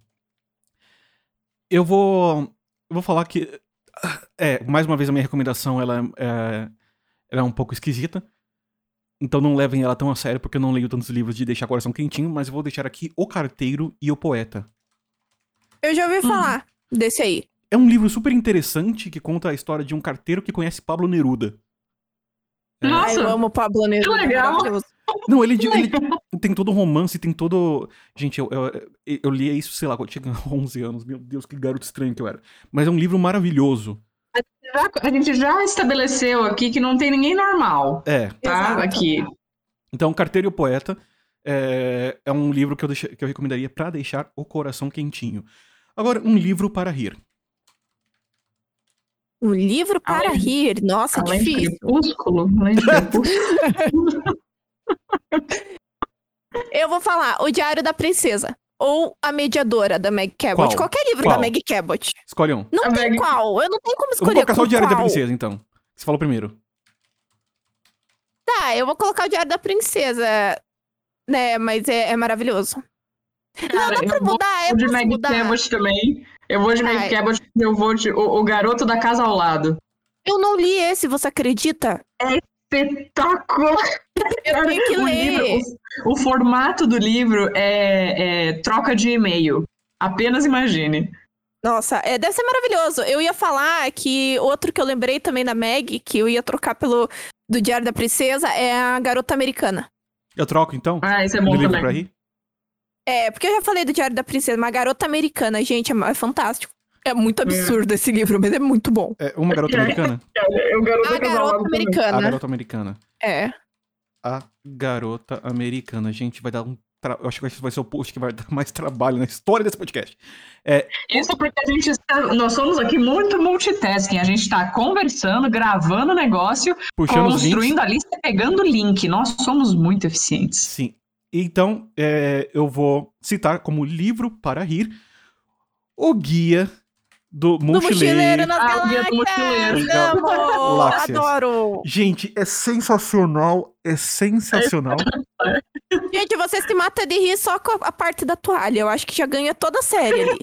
Eu vou, eu vou falar que é mais uma vez a minha recomendação ela é, ela é um pouco esquisita. Então não levem ela tão a sério porque eu não leio tantos livros de deixar o coração quentinho, mas eu vou deixar aqui O Carteiro e o Poeta. Eu já ouvi Hum. falar desse aí. É um livro super interessante que conta a história de um carteiro que conhece Pablo Neruda. É. Ai, Nossa, eu amo Pablo Neruda. que legal. Não, ele, ele tem todo um romance, tem todo. Gente, eu, eu, eu li isso, sei lá, quando eu tinha 11 anos. Meu Deus, que garoto estranho que eu era. Mas é um livro maravilhoso. Já- a gente já estabeleceu aqui que não tem ninguém normal, É. tá? Exato. Aqui. Então, Carteiro e o Poeta é, é um livro que eu, deixa- que eu recomendaria pra deixar o coração quentinho. Agora, um livro para rir. Um livro para Além- rir. Nossa, Além de difícil. crepúsculo, além de crepúsculo. Eu vou falar O Diário da Princesa. Ou A Mediadora, da Meg Cabot. Qual? Qualquer livro Qual? da Meg Cabot. Escolhe um. Não A tem Meg- qual. Eu não tenho como Eu vou escolher. colocar só o Diário da qual. Princesa, então. Você falou primeiro. Tá, eu vou colocar o Diário da Princesa. Né, mas é, é maravilhoso. não, Cara, dá pra eu vou mudar, eu de posso Meg mudar. Cabot também. Eu vou de Meg. Cabot, eu vou de o, o Garoto da Casa ao Lado. Eu não li esse, você acredita? Espetáculo! Eu tenho que o, ler. livro- o- o formato do livro é, é troca de e-mail. Apenas imagine. Nossa, é, deve ser maravilhoso. Eu ia falar que outro que eu lembrei também da Meg, que eu ia trocar pelo do Diário da Princesa, é a Garota Americana. Eu troco, então? Ah, isso é bom livro também. pra rir? É, porque eu já falei do Diário da Princesa, mas Garota Americana, gente, é, é fantástico. É muito absurdo esse livro, mas é muito bom. É uma garota É. americana? É o Garoto A Garota também. A Americana. garota americana. É. A garota americana. Gente, vai dar um. tra- Eu acho que esse vai ser o post que vai dar mais trabalho na história desse podcast. Isso porque a gente está. Nós somos aqui muito multitasking. A gente está conversando, gravando o negócio, Puxando construindo a lista pegando o link. Nós somos muito eficientes. Sim. Então, é, eu vou citar como livro para rir o guia do Do mochileiro. Mochileiro nas Ah, do. Mochileiro. Amo! Galáxias. Adoro! Gente, é sensacional. É sensacional. Gente, você se mata de rir só com a a parte da toalha. Eu acho que já ganha toda a série ali.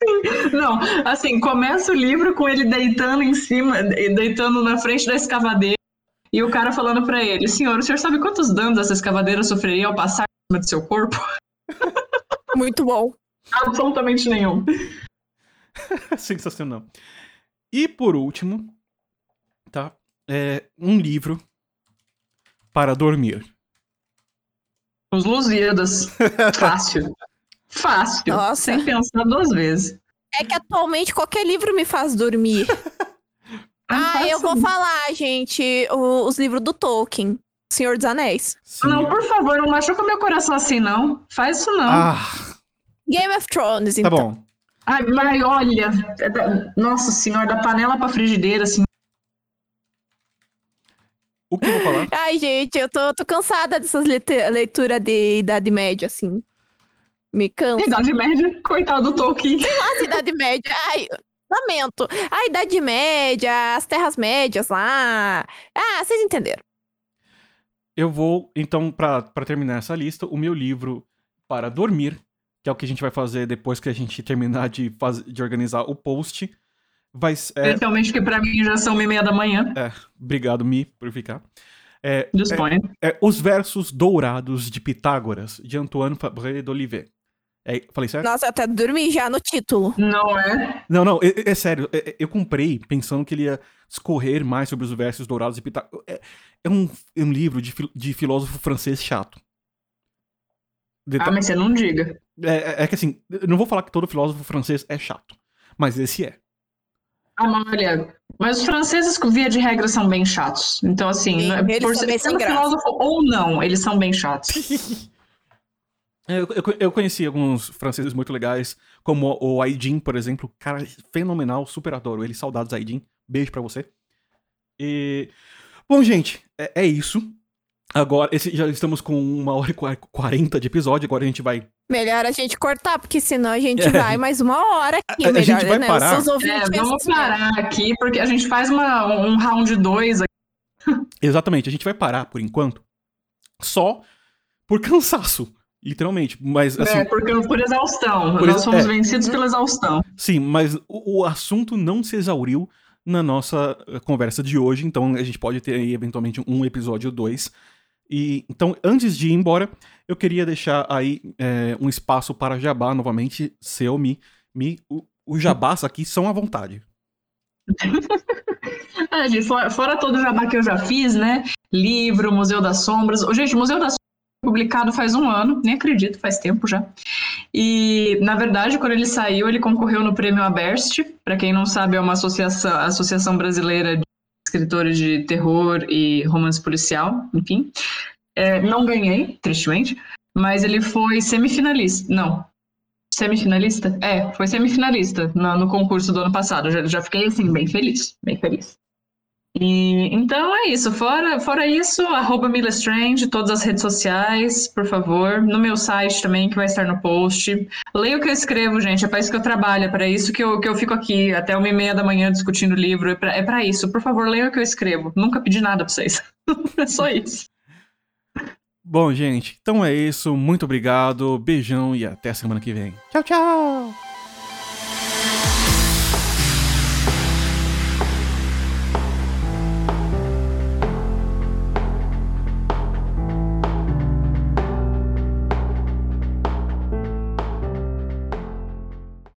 Não, assim, começa o livro com ele deitando em cima, deitando na frente da escavadeira. E o cara falando pra ele: Senhor, o senhor sabe quantos danos essa escavadeira sofreria ao passar em cima do seu corpo? Muito bom. Absolutamente nenhum. sensacional. E por último, tá? É um livro para dormir. Os Lusíadas. Fácil. Fácil. Nossa. Sem pensar duas vezes. É que atualmente qualquer livro me faz dormir. Ah, eu vou falar, gente, o- os livros do Tolkien. Senhor dos Anéis. Sim. Não, por favor, não machuca meu coração assim, não. Faz isso não. Ah, Game of Thrones, tá então. bom. Ai, mas olha. é da- Nossa senhora, da panela pra frigideira, assim. O que eu vou falar? Ai, gente, eu tô, tô cansada dessas leituras de Idade Média, assim. Me cansa. Idade média, coitado do Tolkien. Nossa, Idade Média. Ai, lamento. A Idade Média, as Terras Médias lá. Ah, vocês entenderam. Eu vou, então, pra terminar essa lista, o meu livro para dormir, que é o que a gente vai fazer depois que a gente terminar de, faz... de organizar o post, vai. É, Especialmente que pra mim já são e meia da manhã. obrigado, Mi, por ficar. É, Disponha. é Os Versos Dourados de Pitágoras, de Antoine Fabre d'Olivet. É, falei certo? Nossa, eu até dormi já no título. Não é? Não, não, é, é sério. é- é- eu comprei pensando que ele ia escorrer mais sobre os versos dourados de Pitágoras. É, é um, é um livro de, de filósofo francês chato. Deta- Ah, mas você não diga. É, é- é que assim, eu não vou falar que todo filósofo francês é chato, mas esse é. Ah, mas olha, mas os franceses, via de regra, são bem chatos. Então, assim, Sim, eles por ser sendo filósofo ou não, eles são bem chatos. É, Eu, eu, eu conheci alguns franceses muito legais, como o Aidin, por exemplo. Cara, fenomenal, super adoro ele. Saudades, Aidin. Beijo pra você. E... Bom, gente, é, é isso. Agora, esse, já estamos com uma hora e quar- quarenta de episódio. Agora a gente vai. Melhor a gente cortar, porque senão a gente É. vai mais uma hora aqui. A- a melhor, gente vai né? parar. É, ouvintes vamos parar aqui, porque a gente faz uma, um round 2 aqui. Exatamente, a gente vai parar por enquanto. Só por cansaço. Literalmente. Mas, assim, é, porque, por exaustão. Por Nós exa- fomos é. vencidos pela exaustão. Sim, mas o, o assunto não se exauriu na nossa eh, conversa de hoje, então a gente pode ter aí eventualmente um episódio 2. E então, antes de ir embora, eu queria deixar aí eh, um espaço para jabá novamente, seu Mi. Mi, o, o jabás aqui são à vontade. É, gente, fora, fora todo o jabá que eu já fiz, né? Livro, Museu das Sombras. Gente, o Museu das Sombras publicado faz um ano, nem acredito, faz tempo já. E, na verdade, quando ele saiu, ele concorreu no Prêmio Aberst. Para quem não sabe, é uma associação, associação brasileira de escritores de terror e romance policial, enfim. É, não ganhei, tristemente, mas ele foi semifinalista. Não. Semifinalista? É, foi semifinalista no, no concurso do ano passado. Já, já fiquei assim, bem feliz, bem feliz. E, então é isso. Fora, fora isso, arroba Milestrange, todas as redes sociais, por favor. No meu site também, que vai estar no post. Leia o que eu escrevo, gente. É para isso que eu trabalho, é para isso que eu, que eu fico aqui até uma e meia da manhã discutindo livro. É para é isso. Por favor, leia o que eu escrevo. Nunca pedi nada para vocês. é só isso. Bom, gente, então é isso. Muito obrigado. Beijão e até semana que vem. Tchau, tchau!